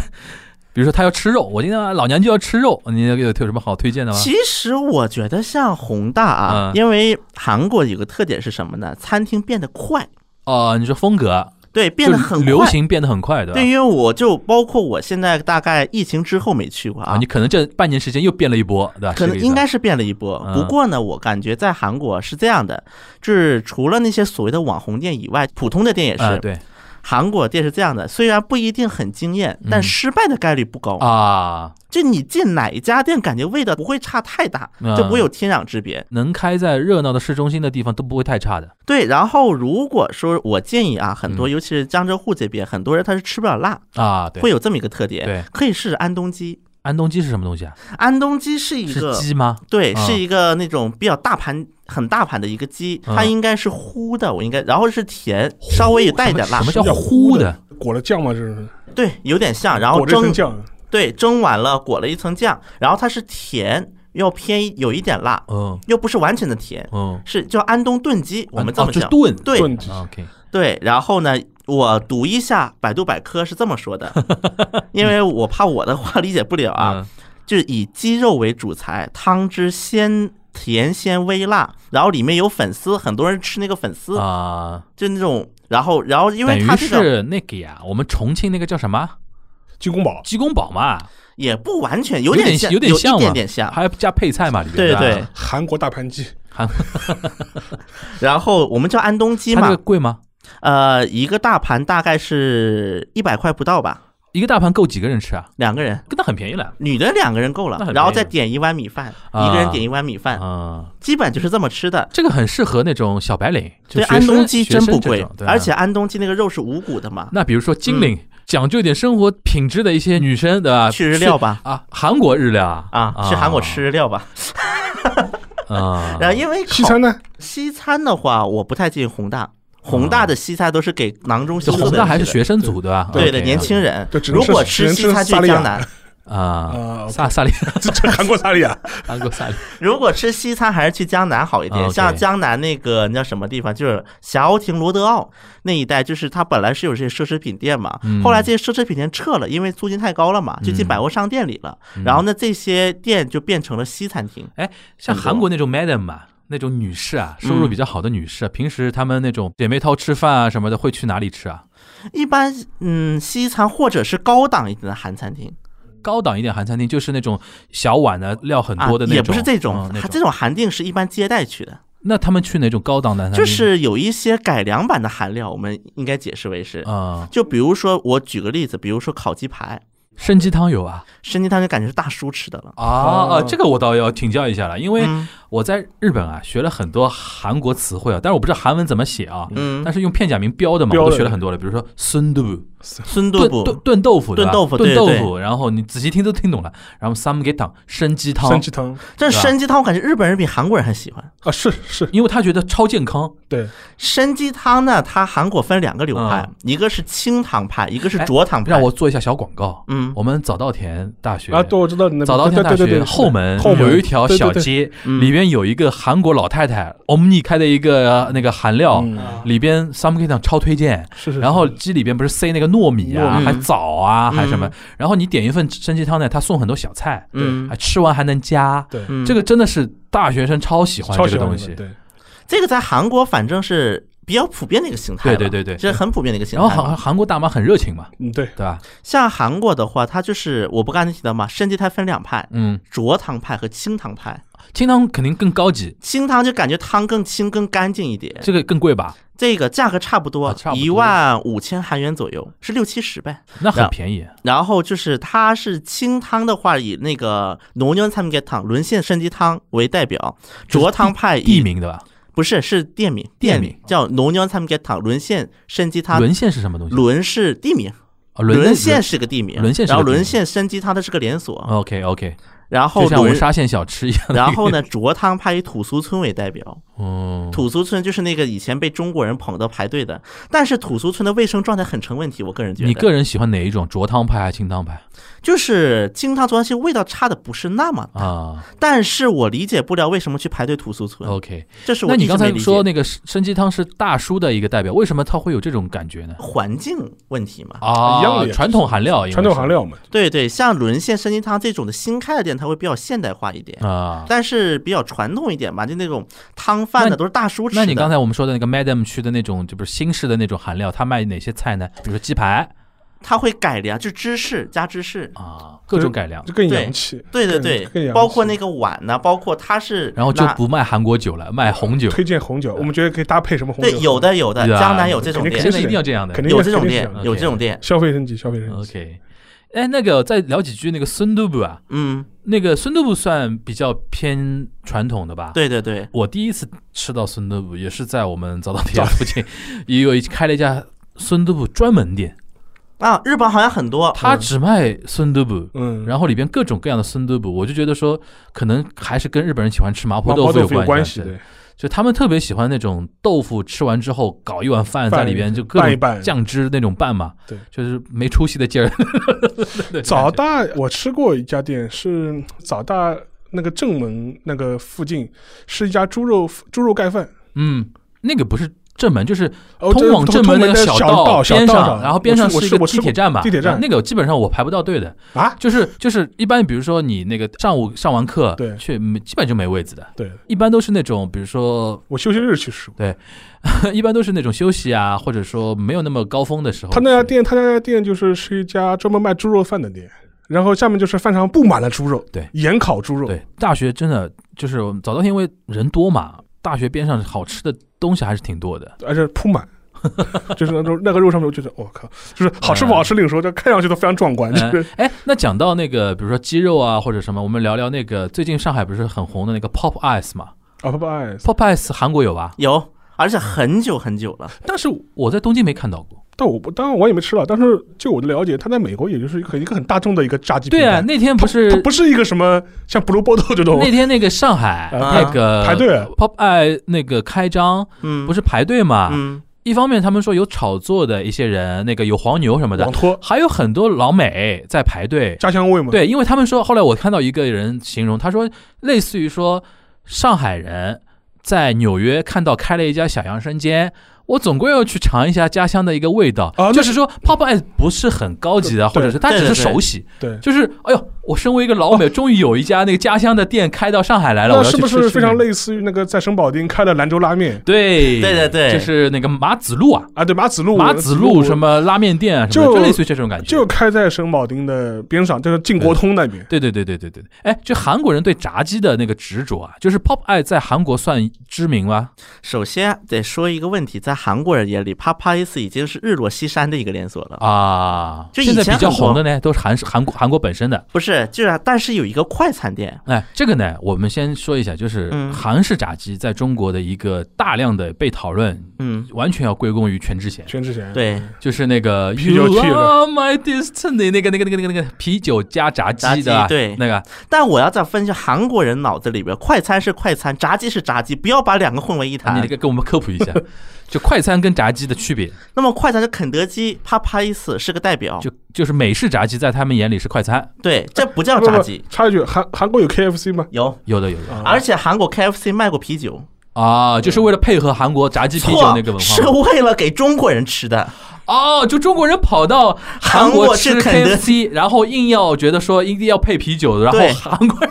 比如说她要吃肉，我今天老娘就要吃肉，你有有什么好推荐的吗？
其实我觉得像宏大啊，
嗯
因为韩国有个特点是什么呢？餐厅变得快，
哦，你说风格
对，变得很快
流。行变得很快，对吧？
对，因为我就包括我现在大概疫情之后没去过
啊，
啊
你，可能这半年时间又变了一波，对吧？
可能应该是变了一波。
嗯
不过呢，我感觉在韩国是这样的，就是除了那些所谓的网红店以外，普通的店也是。
啊对
韩国店是这样的，虽然不一定很惊艳，但
嗯
失败的概率不高。
啊，
就你进哪一家店，感觉味道不会差太大，
嗯
就不会有天壤之别。
能开在热闹的市中心的地方都不会太差的。
对，然后如果说我建议啊，很多
嗯
尤其是江浙沪这边，很多人他是吃不了辣，
啊，对
会，有这么一个特点。
对，
可以试试安东鸡。
安东鸡是什么东西啊？
安东鸡是一
是
个
鸡吗？
对，
啊
是一个那种比较大盘、很大盘的一个鸡，
嗯
它应该是糊的，我应该，然后是甜，稍微也带一点辣
什，么叫糊的
的？裹了酱吗？这是
对，有点像。然后蒸，
酱，
对，蒸完了裹了一层酱，然后它是甜，又偏有一点辣，
嗯
又不是完全的甜，
嗯，
是叫安东炖鸡，我们这
哦
么讲。
炖
对
炖
啊，OK，
对，然后呢，我读一下百度百科是这么说的，因为我怕我的话理解不了啊。
嗯
就是以鸡肉为主材，汤汁鲜甜鲜微辣，然后里面有粉丝，很多人吃那个粉丝，
啊，
就那种，然后然后因为它这个
是那个呀，我们重庆那个叫什么？
鸡公煲，
鸡公煲嘛，
也不完全，
有
点像，
有点像
一点点像。
还要加配菜嘛里边。吧
对。对，
韩国大盘鸡，韩
然后我们叫安东鸡嘛。
这个，贵吗？
呃，一个大盘大概是一百块不到吧，
一个大盘够几个人吃啊？
两个人，
跟那很便宜了
女的两个人够了然后再点一碗米饭，
啊
一个人点一碗米饭，
啊。
基本就是这么吃的。
这个很适合那种小白领，就
对，
学生
安东鸡真不贵，而且安东鸡那个肉是无骨的嘛，
那比如说金领，讲究一点生活品质的一些女生，对吧？
去日料吧。
啊，韩国日料啊
啊，去韩国吃日料吧。
啊，
然后因为
西餐呢？
西餐的话，我不太建议宏大，宏大的西餐都是给囊中羞涩的
宏大还是学生族对。吧？
对的年轻人。如果
吃
西餐去江南，
啊，
啊，
萨萨利
这 这韩国萨利亚，
韩国萨利
如果吃西餐还是去江南好一
啊
点。像江南那个那叫什么地方，就是霞亭罗德奥那一带，就是它本来是有这些奢侈品店嘛。
嗯，
后来这些奢侈品店撤了，因为租金太高了嘛，就进
嗯
百货商店里了。
嗯。
然后呢，这些店就变成了西餐厅。
哎像韩国那种 madam 嘛，那种女士啊，收入比较好的女士啊，平时她们那种姐妹淘吃饭啊什么的，会去哪里吃啊？
一般，嗯，西餐或者是高档一点的韩餐厅。
高档一点韩餐厅就是那种小碗的料很
啊
多的，那种，
也不是这种这种韩定是一般接待去的，
那他们去哪种高档的餐厅？
就是有一些改良版的韩料，我们应该解释为是，
啊，
就比如说我举个例子，比如说烤鸡排，
参鸡汤有啊。
参鸡汤就感觉是大叔吃的了。
啊啊，这个我倒要请教一下了，因为
嗯
我在日本啊学了很多韩国词汇啊，但是我不知道韩文怎么写啊。
嗯，
但是用片假名标的嘛，我都学了很多了。比如说孙豆腐、
孙豆腐
炖炖炖豆腐、
炖豆腐
炖豆腐，然后你仔细听都听懂了。然后 sam g e t a 参鸡汤
参，鸡汤
这
对吧
参鸡汤我感觉日本人比韩国人还喜欢。
啊，是是，
因为他觉得超健康。
对，
参鸡汤呢，它韩国分两个流派
嗯，
一个是清汤派，一个是
哎
浊汤派。
让我做一下小广告。
嗯
我们早稻田大学
啊，对，我知道
早稻田大学后门
后门
有一条小街，
嗯
里边有一个韩国老太太 Omni 开的一个那个韩料，
嗯
里边 Some K 酱超推荐。
是是，
然后鸡里边不是塞那个糯米啊，还枣啊，
嗯
还什么。然后你点一份生鸡汤呢，他送很多小菜，
嗯
还吃完还能加。
对
嗯
这个真的是大学生超喜欢这个东西。
对，
这个在韩国反正是比较普遍的一个形态了，
对对对对
这是很普遍的一个形态
然后韩。韩国大妈很热情嘛，
嗯对，
对吧？
像韩国的话，它就是我不刚才提到嘛，参鸡汤分两派，
嗯，
浊汤派和清汤派。
清汤肯定更高级，
清汤就感觉汤更清更干净一点，
这个更贵吧？
这个价格差不多一万五千韩元左右，是六七十呗。
那很便宜。
然后就是它是清汤的话，以那个浓牛参鸡汤、沦陷参鸡汤为代表，浊汤派以
地名对吧？
不是是店名，
店名
叫浓牛参鸡汤、沦陷参鸡汤。
沦陷是什么东西？
沦是地名，
啊沦
沦陷是个地名，
沦陷
然后沦陷参鸡汤它是个连锁
，OK OK，
然后
就像我们沙县小吃一样。
然后？呢，浊汤派以土俗村为代表，
哦，
土俗村就是那个以前被中国人捧到排队的，但是土俗村的卫生状态很成问题，我个人觉得。
你个人喜欢哪一种？浊汤派还是清汤派
就是清汤浊汤，其实味道差的不是那么大，
啊
但是我理解不了为什么去排队土俗村
，？OK，
这是我
那你刚才说那个参鸡汤是大叔的一个代表，为什么他会有这种感觉呢？
环境问题嘛。
啊，
一样的
传统含料，
传统含料嘛，
对对，像沦陷参鸡汤这种的新开的店，它会比较现代化一点。
啊。
但是比较传统一点吧，就那种汤饭的都是大叔吃的。
那你刚才我们说的那个 Madam 区的那种，就不是新式的那种韩料，他卖哪些菜呢？比如说鸡排
他会改良，就芝士加芝士。
啊，各种改良
就，更洋气。
对对对，包括那个碗呢，包括它是
然后就不卖韩国酒了，卖红酒。
推荐红酒，我们觉得可以搭配什么红酒？
对有的有的，江南有这种店
一定要这样的
肯。定
有这种店有这种店。
消费升级，消费升级。
OK，哎，那个再聊几句那个孙都布啊，
嗯，
那个孙都布算比较偏传统的吧？。
对对对，
我第一次吃到孙都布也是在我们早稻田附近，也 有一开了一家孙都布专门店，
啊，日本好像很多，
他只卖孙都布，
嗯，
然后里边各种各样的孙都布，我就觉得说，可能还是跟日本人喜欢吃麻婆豆腐
有
关
关系，
就他们特别喜欢那种豆腐，吃完之后搞一碗饭在里边，就各种酱汁那种拌嘛，
对，
就是没出息的劲儿。对
早，大我吃过一家店，是早大那个正门那个附近，是一家猪肉猪肉盖饭。
嗯，那个不是正门，就是
哦，
通往正门那个
小
道边上，然后边上是一个地铁站吧，
地铁站
那个基本上我排不到队的，
啊，
就是就是一般，比如说你那个上午上完课，
对
去基本就没位子的，
对
一般都是那种比如说
我休息日去吃对。
一般都是那种休息啊，或者说没有那么高峰的时候。
他那家店，他那家店就是是一家专门卖猪肉饭的店，然后下面就是饭上布满了猪肉，
对，
盐烤猪肉，
对大学真的就是早稻田，因为人多嘛，大学边上好吃的东西还是挺多的。
而且铺满，就是那种那个肉上面，我觉得我靠，就是好吃不好吃另说，就看上去都非常壮观，就是
哎，那讲到那个，比如说鸡肉啊，或者什么，我们聊聊那个最近上海不是很红的那个 Pop Ice 嘛
啊 pop ice
pop Ice 韩国有吧？
有，而且很久很久了。
但是我在东京没看到过。
但我不当然我也没吃了，但是就我的了解，它在美国也就是一个很一个很大众的一个炸鸡
对啊，那天不
它
是
不是一个什么像 Blue Bottle 这种
那天那个上海
啊
那个
排队啊
Pop Eye 那个开张
嗯，
不是排队嘛？
嗯，
一方面他们说有炒作的一些人，那个有黄牛什么的还有很多老美在排队。
家乡味嘛，
对，因为他们说，后来我看到一个人形容，他说类似于说上海人在纽约看到开了一家小洋生煎。我总归要去尝一下家乡的一个味道，
啊
就是说 Pop Ice 不是很高级的，或者是它只是
对对对。
熟悉，
对。
就是哎呦，我身为一个老美，终于有一家那个家乡的店开到上海来了，
是不是非常类似于那个在圣保丁开的兰州拉面？
对。
对对对
就是那个马子路啊，
啊？对，马子路，
马子路什么拉面店啊，什么
就
就类似于这种感觉，
就开在圣保丁的边上，就是晋国通那边。
对。对对对对对，哎，就韩国人对炸鸡的那个执着啊，就是 Pop Eye 在韩国算知名吗？
首先得说一个问题，在韩国人眼里，Popeyes 已经是日落西山的一个连锁了。
啊，
就以
现在比较红的呢，都是韩韩国韩国本身的。
不是，就是但是有一个快餐店，
哎，这个呢，我们先说一下，就是
嗯。
韩式炸鸡在中国的一个大量的被讨论，
嗯，
完全要归功于全智贤。
全智贤。
对，
就是那个
啤酒的
are my destiny 那个那个那个那个那个啤酒加炸
炸鸡
鸡的，
对。
那个。
但我要再分析韩国人脑子里边，快餐是快餐，炸鸡是炸鸡，不要把两个混为一谈。
你
谈
那。个跟我们科普一下，就快餐跟炸鸡的区别，
那么快餐是肯德基，Popeyes 是个代表，
就就是美式炸鸡在他们眼里是快餐，
对，这不叫炸鸡，
插一句，韩韩国有 KFC 吗？
有，
有的有的。
啊
而且韩国 KFC 卖过啤酒，
啊，就是为了配合韩国炸鸡啤酒那个，文化是
为了给中国人吃的。
哦，就中国人跑到韩
韩
国吃
肯德
KFC，然后硬要觉得说一定要配啤酒，然后韩国人。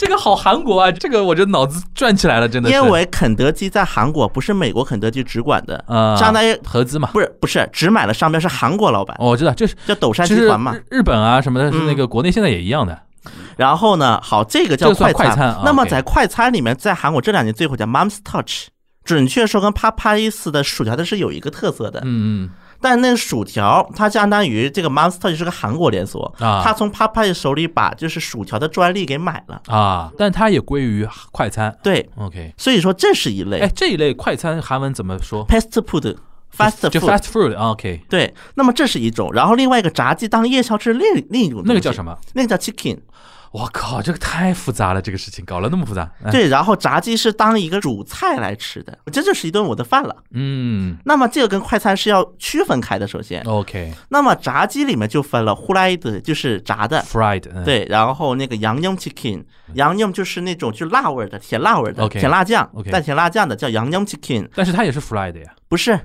这个好韩国啊！这个我这脑子转起来了，真的是。
因为肯德基在韩国不是美国肯德基直管的，
啊，
相当于
合资嘛。
不是不是只买了商标是韩国老板，
哦，我知道，就是
叫斗山集团嘛。
日日本啊什么的，是
嗯
那个国内现在也一样的。
然后呢，好，这个叫快
快餐啊
那么在快餐里面，在韩国这两年最火叫 Mom's Touch，准确说跟 Popeyes 的薯条它是有一个特色的，
嗯嗯
但那个薯条它相当于这个 Monster 就是个韩国连锁，
啊。
它从 Popeyes 手里把就是薯条的专利给买了，
啊，但它也归于快餐。
对
，OK，
所以说这是一类。
哎，这一类快餐韩文怎么说
？Fast food。fast
就 food，fast food 啊 OK，
对，那么这是一种，然后另外一个炸鸡当夜宵吃另另一种，
那个叫什么？
那个叫 chicken，
我靠，这个太复杂了，这个事情搞了那么复杂。哎，
对，然后炸鸡是当一个主菜来吃的，这就是一顿我的饭了。
嗯。
那么这个跟快餐是要区分开的，首先
，，OK，fried，
那么炸鸡里面就分了 fried，就是炸的，，fried、
嗯，
对，然后那个洋妞 chicken，洋妞就是那种就辣味儿的，甜辣味儿的
OK，
甜辣酱
OK
带甜辣酱的叫洋妞 chicken，
但是它也是 fried 呀，
不是，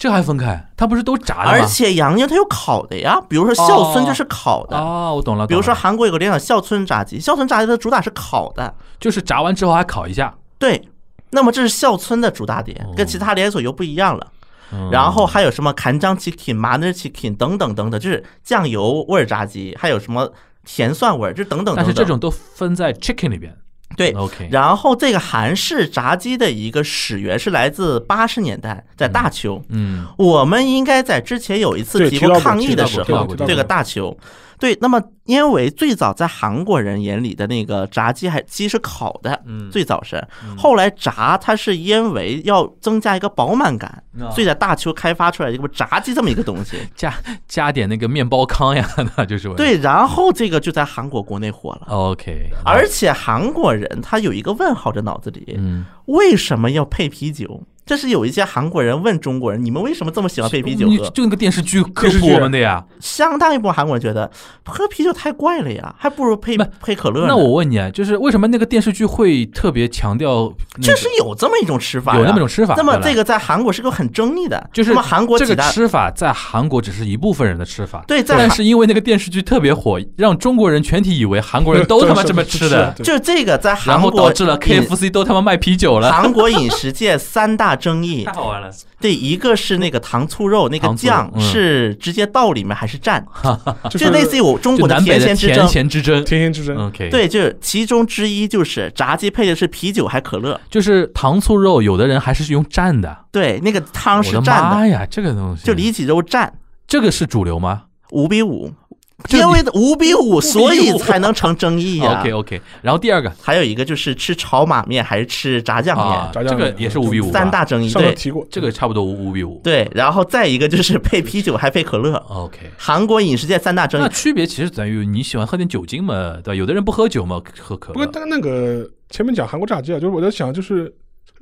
这还分开？它不是都炸的吗？
而且洋妞它有烤的呀，比如说孝村就是烤的。
哦，我懂了，
比如说
懂了
韩国有个连锁孝村炸鸡，孝村炸鸡的主打是烤的，
就是炸完之后还烤一下，
对。那么这是孝村的主打点，跟其他连锁又不一样了。
嗯
然后还有什么간장 chicken、麻นื้ chicken 等等等等，就是酱油味儿炸鸡，还有什么甜蒜味儿，就等等等等。
但是这种都分在 chicken 里边。
对。
OK，
然后这个韩式炸鸡的一个始源是来自八十年代，在大邱。
嗯
我们应该在之前有一次提过
提到过
抗议的时候这个大邱。对，那么因为最早在韩国人眼里的那个炸鸡还鸡是烤的，
嗯
最早是，后来炸它是因为要增加一个饱满感，
啊
所以在大邱开发出来一个炸鸡这么一个东西。
加加点那个面包糠呀，那就是
对，然后这个就在韩国国内火了。
OK，
而且韩国人他有一个问号在脑子里，
嗯，
为什么要配啤酒？这是有一些韩国人问中国人：“你们为什么这么喜欢配啤酒喝
就那个电视剧科普我们的呀。？”
相当一部分韩国人觉得喝啤酒太怪了呀，还不如配
不
配可乐呢。
那我问你啊，就是为什么那个电视剧会特别强调那个？
确实有这么一种吃法，
有那么一种吃法
那么这个在韩国是个很争议的，
就是
韩国
这个吃法在韩国只是一部分人的吃法，
对在韩
但是因为那个电视剧特别火，让中国人全体以为韩国人都 他妈这么吃的，
对
就这个在韩
然后
国
导致了 KFC 都他妈卖啤酒了，
韩国饮食界三大争议。
太，好玩了。
对，一个是那个糖醋肉，那个酱
嗯。
是直接倒里面还是蘸，
就
类似于我中国
的甜
甜咸之争。
甜咸之争。
甜咸之争。
OK，，
对，就是其中之一就是炸鸡配的是啤酒还可乐，
就是糖醋肉，有的人还是用蘸的。
对，那个汤是蘸的，
妈呀，这个东西。
就里脊肉蘸。
这个是主流吗？
五比五，
就
因为五比五，所以才能成争议呀。
？OK OK，然后第二个
还有一个就是吃炒马面还是吃炸酱
啊
面，，
炸酱面
这个也是五比五，
三大争议。对
上头提过，
这个差不多五五比五。
对，然后再一个就是配啤酒还配可乐
，OK，
韩国饮食界三大争
那
议。
区别其实在于你喜欢喝点酒精嘛，对吧？有的人不喝酒嘛，喝可乐
不过，
乐。
但那个前面讲韩国炸鸡啊，就是我在想，就是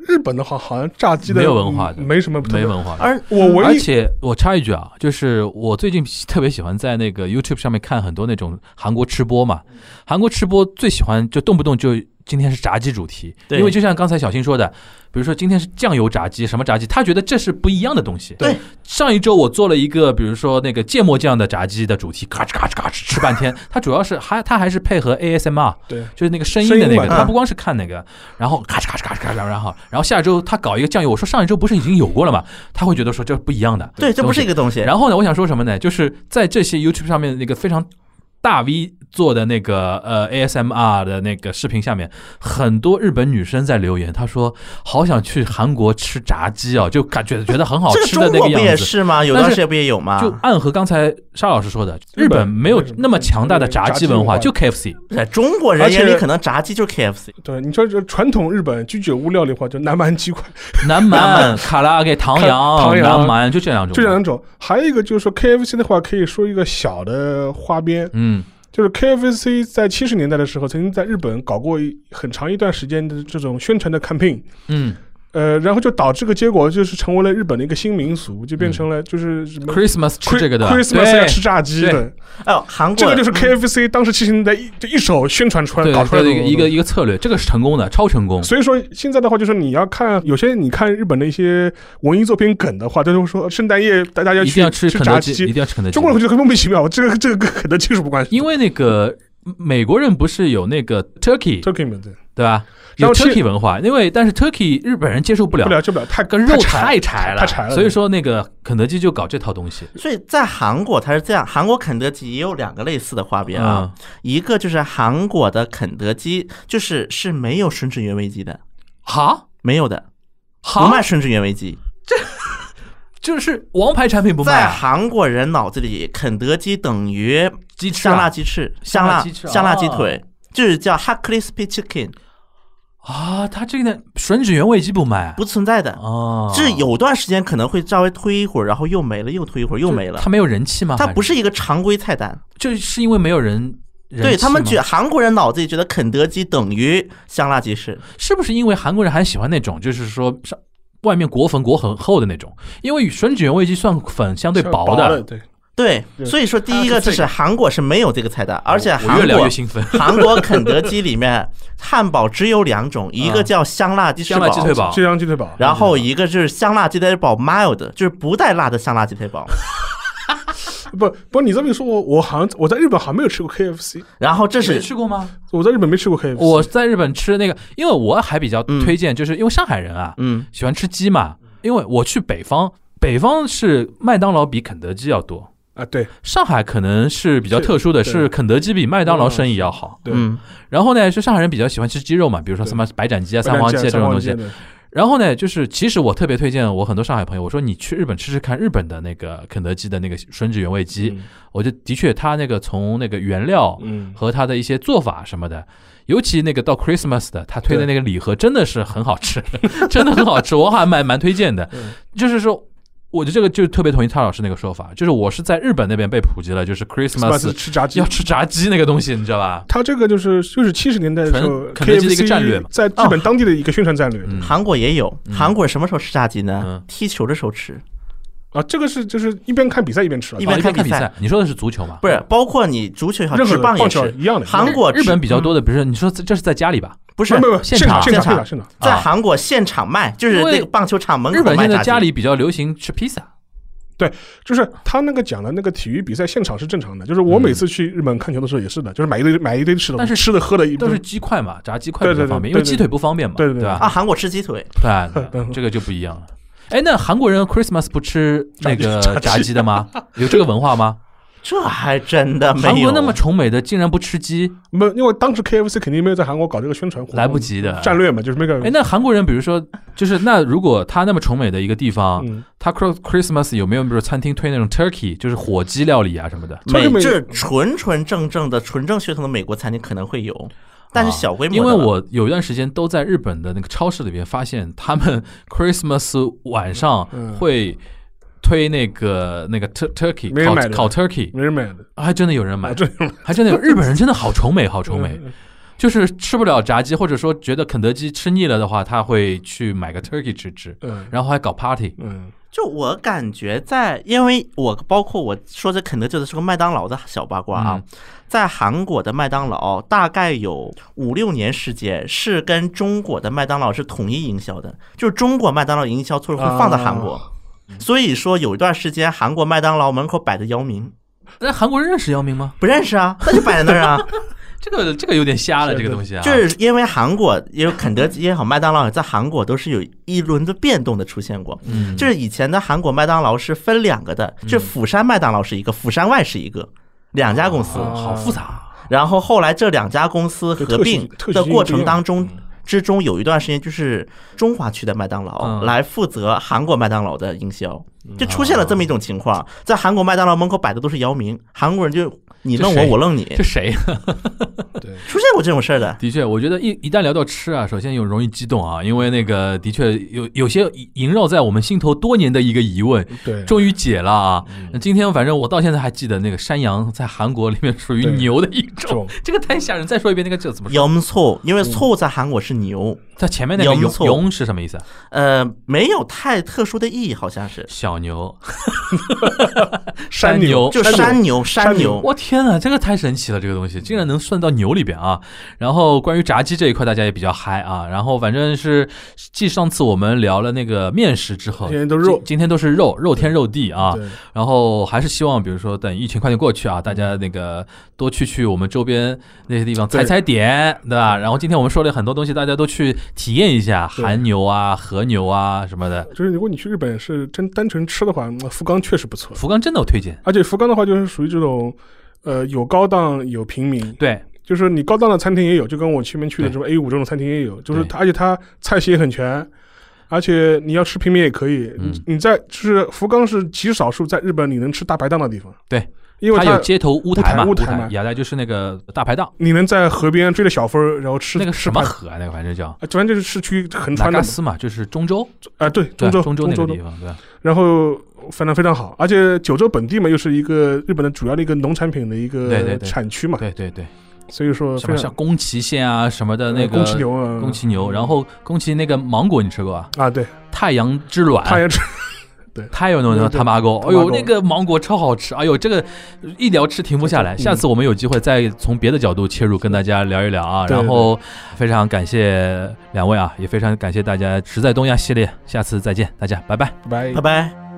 日本的话，好像炸鸡的
没有文化的
嗯没什么
没文化。的。
而
我唯一
而且我插一句啊，就是我最近特别喜欢在那个 YouTube 上面看很多那种韩国吃播嘛，韩国吃播最喜欢就动不动就今天是炸鸡主题，
对
因为就像刚才小新说的，比如说今天是酱油炸鸡，什么炸鸡，他觉得这是不一样的东西。
对，
上一周我做了一个，比如说那个芥末酱的炸鸡的主题，咔哧咔哧咔哧吃半天，它主要是还它还是配合 ASMR，
对
就是那个声音的那个，他不光是看那个，然后咔哧咔哧咔哧咔哧，然后然后下周他搞一个酱油，我说上一周不是已经有过了吗？他会觉得说这不一样的，
对，这不是一
个。
个东西。
然后呢，我想说什么呢？就是在这些 YouTube 上面那个非常大 V 做的那个呃 ASMR 的那个视频下面，很多日本女生在留言，她说好想去韩国吃炸鸡哦，就感觉觉得很好
这个
吃的
中国不也
那个样子。
是吗？有段时间不也有吗？
就暗合刚才沙老师说的，
日本
没有那么强大的炸鸡文化，就 KFC。
在中国人眼里，可能炸鸡就是 KFC。
对你说这传统日本居酒屋料理的话，就南蛮鸡块，
南蛮、卡拉给、唐
唐
扬、
扬
南蛮，就这两种。
这两种。还有一个就是说 KFC 的话，可以说一个小的花边，
嗯
就是 KFC 在七十年代的时候，曾经在日本搞过很长一段时间的这种宣传的 campaign。
嗯
呃，然后就导致个结果，就是成为了日本的一个新民俗，就变成了就是什么
，Christmas 吃这个的。
Christmas 要吃炸鸡
对。
的，
哦，韩国。
这个就是 KFC 当时七十年代一就一手宣传出来
对
搞出来的
一个一个一个策略，这个是成功的，超成功。
所以说现在的话，就是你要看有些你看日本的一些文艺作品梗的话，他就会说圣诞夜大家要去
一定要吃肯
炸
德基，一定要吃肯德基。
中国人会觉得莫名其妙，这个这个跟肯德基是不关系？
因为那个美国人不是有那个 Turkey
Turkey 们对
对吧？有 Turkey 文化，因为但是 Turkey 日本人接受不了，
不了受不了，太
跟肉
太
太柴了，
太柴了。
所以说那个肯德基就搞这套东西
所以在韩国它是这样，韩国肯德基也有两个类似的花边啊，
嗯
一个就是韩国的肯德基，就是是没有吮指原味鸡的，
哈
没有的。
好
不卖吮指原味鸡。
就是王牌产品不卖
在
啊，
韩国人脑子里，肯德基等于
鸡翅
香辣
啊
鸡翅、
香
香辣
辣鸡翅。
香辣鸡
哦
腿，就是叫 hot crispy chicken，
啊，他这个吮指原味鸡不卖
不存在的。
哦，
是有段时间可能会稍微推一会儿，然后又没了，又推一会儿，又没了。
它。没有人气吗？
它不
是？
是一个常规菜单，
就是因为没有人。
对他们觉韩国人脑子里觉得肯德基等于香辣鸡翅，
是不是因为韩国人还喜欢那种，就是说上外面裹粉裹很厚的那种？因为吮指原味鸡算粉相对薄的，
对，
对，
对
所以说第一个就是韩国是没有这个菜单，而且韩国
越聊越兴奋。
韩国肯德基里面汉堡只有两种，一个叫香辣鸡翅
香辣鸡腿堡
这样鸡腿堡，
然后一个就是香辣鸡腿堡 mild，就是不带辣的香辣鸡腿堡。
不不，你这么一说，我我好像我在日本好像没有吃过 KFC，
然后这
没
是
吃过吗？
我在日本没吃过 KFC。
我在日本吃那个，因为我还比较推荐，就是因为上海人啊
嗯
喜欢吃鸡嘛，因为我去北方，北方是麦当劳比肯德基要多。
啊，对
上海可能是比较特殊的，
是
是肯德基比麦当劳生意要好。
对，
嗯
然后呢，是上海人比较喜欢吃鸡肉嘛，比如说什么白斩鸡啊、三黄鸡啊这种东西。
对
然后呢，就是其实我特别推荐我很多上海朋友，我说你去日本吃吃看日本的那个肯德基的那个吮指原味鸡，我就的确它那个从那个原料
嗯，
和它的一些做法什么的，尤其那个到 Christmas 的，他推的那个礼盒真的是很好吃，真的很好吃，我还蛮蛮推荐的。
嗯。
就是说，我觉得这个就特别同意蔡老师那个说法，就是我是在日本那边被普及了，就是 Christmas
吃炸鸡。
要。吃炸鸡那个东西，你知道吧？
它这个就是就是七十年代的时候
纯肯德基的一个战略嘛。
在日本当地的一个宣传战略。
嗯，
韩国也有，韩国什么时候吃炸鸡呢？
嗯？
踢球的时候吃，
啊，这个是就是一边看比赛一边吃啊，
一
边看比
赛
赛，你说的是足球吗？
不是包括你足球也好，
任何
棒
球
是。
一样的。
韩国
日本比较
嗯
多的，比如说你说这这是在家里吧？
不是
没有没有
现场
现
场
场现场，
在
啊
韩国现场卖，就是那个棒球场门口卖日本。
现在家里比较流行吃披萨，对
就是他那个讲的那个体育比赛现场是正常的，就是我每次去日本看球的时候也是的，就是买一堆买一堆吃的，
但是
吃的喝的一
都是鸡块嘛，炸鸡块
对对对
比较方便，因为鸡腿不方便嘛，
对对对
吧？
啊，韩国吃鸡腿，
对，对 这个就不一样了。哎，那韩国人 Christmas 不吃那个
炸鸡
的吗？有这个文化吗？
这还真的没有。
韩国那么崇美的，竟然不吃鸡，
没有，因为当时 KFC 肯定没有在韩国搞这个宣传活动，
来不及的。
战略嘛，就是那个
哎，那韩国人，比如说，就是那如果他那么崇美的一个地方，
嗯，
他 Chris- Christmas 有没有比如餐厅推那种 turkey，就是火鸡料理啊什么的？
这个没
美这纯纯正正的纯正血统的美国餐厅可能会有，但是小规模的
因为我有一段时间都在日本的那个超市里边发现，他们 Christmas 晚上
嗯
会推那个那个 tur turkey 烤烤 turkey，
没人买的，
还真的有人买。
啊，，
还真的有日本人真的好崇美，好崇美。
嗯。
就是吃不了炸鸡，或者说觉得肯德基吃腻了的话，他会去买个 turkey 吃吃，
嗯。
然后还搞 party。
嗯。
就我感觉在，因为我包括我说这肯德基的是个麦当劳的小八卦啊，
嗯
在韩国的麦当劳大概有五六年时间是跟中国的麦当劳是统一营销的，就是中国麦当劳营销措施会放在韩国，
啊。
所以说有一段时间韩国麦当劳门口摆的姚明，
那韩国人认识姚明吗？
不认识啊，那就摆在那儿啊，
这个这个有点瞎了，这个东西啊，
就是因为韩国也有肯德基也好，麦当劳也在韩国都是有一轮的变动的出现过。
嗯，
就是以前的韩国麦当劳是分两个的，就釜山麦当劳是一个，釜山外是一个，两家公司。
啊好复杂。
然后后来这两家公司合并的过程当中
嗯
之中，有一段时间就是中华区的麦当劳
嗯
来负责韩国麦当劳的营销，就出现了这么一种情况，在韩国麦当劳门口摆的都是姚明，韩国人就你愣我，我愣你，
这谁？
对，
出现过这种事儿的。
的确，我觉得一一旦聊到吃啊，首先有容易激动啊，因为那个的确有有些萦绕在我们心头多年的一个疑问，
对，
终于解了啊！那今天反正我到现在还记得那个山羊在韩国里面属于牛的一种
种，
这个太吓人。再说一遍，那个叫怎么说？
염 소， 因为错在韩国是牛，
它前面那个
羊错
羊羊是什么意思啊？
呃，没有太特殊的意义，好像是
小牛，
山
牛
就山牛，山
牛。
我天呐，这个太神奇了，这个东西竟然能算到牛里边啊！然后关于炸鸡这一块，大家也比较嗨啊。然后反正是，继上次我们聊了那个面食之后，
今天都肉
今今天都是肉，肉天肉地啊。然后还是希望，比如说等疫情快点过去啊，大家那个多去去我们周边那些地方踩踩点，对吧？然后今天我们说了很多东西，大家都去体验一下韩牛啊、和牛啊什么的。
就是如果你去日本是真单纯吃的话，福冈确实不错，
福冈真的我推荐，
而且福冈的话就是属于这种，呃，有高档有平民，
对，
就是你高档的餐厅也有，就跟我前面去的什么 A 五这种餐厅也有，就是
对
它，而且它菜系也很全，而且你要吃平民也可以。
嗯。
你你在就是福冈是极少数在日本你能吃大排档的地方。
对，
因为它
它有街头乌台嘛，
乌台嘛
雅代就是那个大排档，
你能在河边追着小风儿，然后吃
那个什么河啊，那个反正叫。
啊，反正就是市区横
纳
穿的。
嘎斯嘛，就是中州，
啊，对，中州州
中州那个地方，对？
然后反正非常好，而且九州本地嘛，又是一个日本的主要的一个农产品的一个
对对对
产区嘛，
对对对，
所以说
什么
非常
像宫崎县啊什么的那个
宫崎牛啊，
宫崎牛，然后宫崎那个芒果你吃过啊？
啊，对，
太阳之卵，
太阳之，对
太有那种
对
他妈狗，哎呦，那个芒果超好吃，哎呦，这个一聊吃停不下来。
嗯
下次我们有机会再从别的角度切入，跟大家聊一聊啊。然后非常感谢两位啊，也非常感谢大家，实在东亚系列，下次再见，大家拜拜。
拜
拜拜。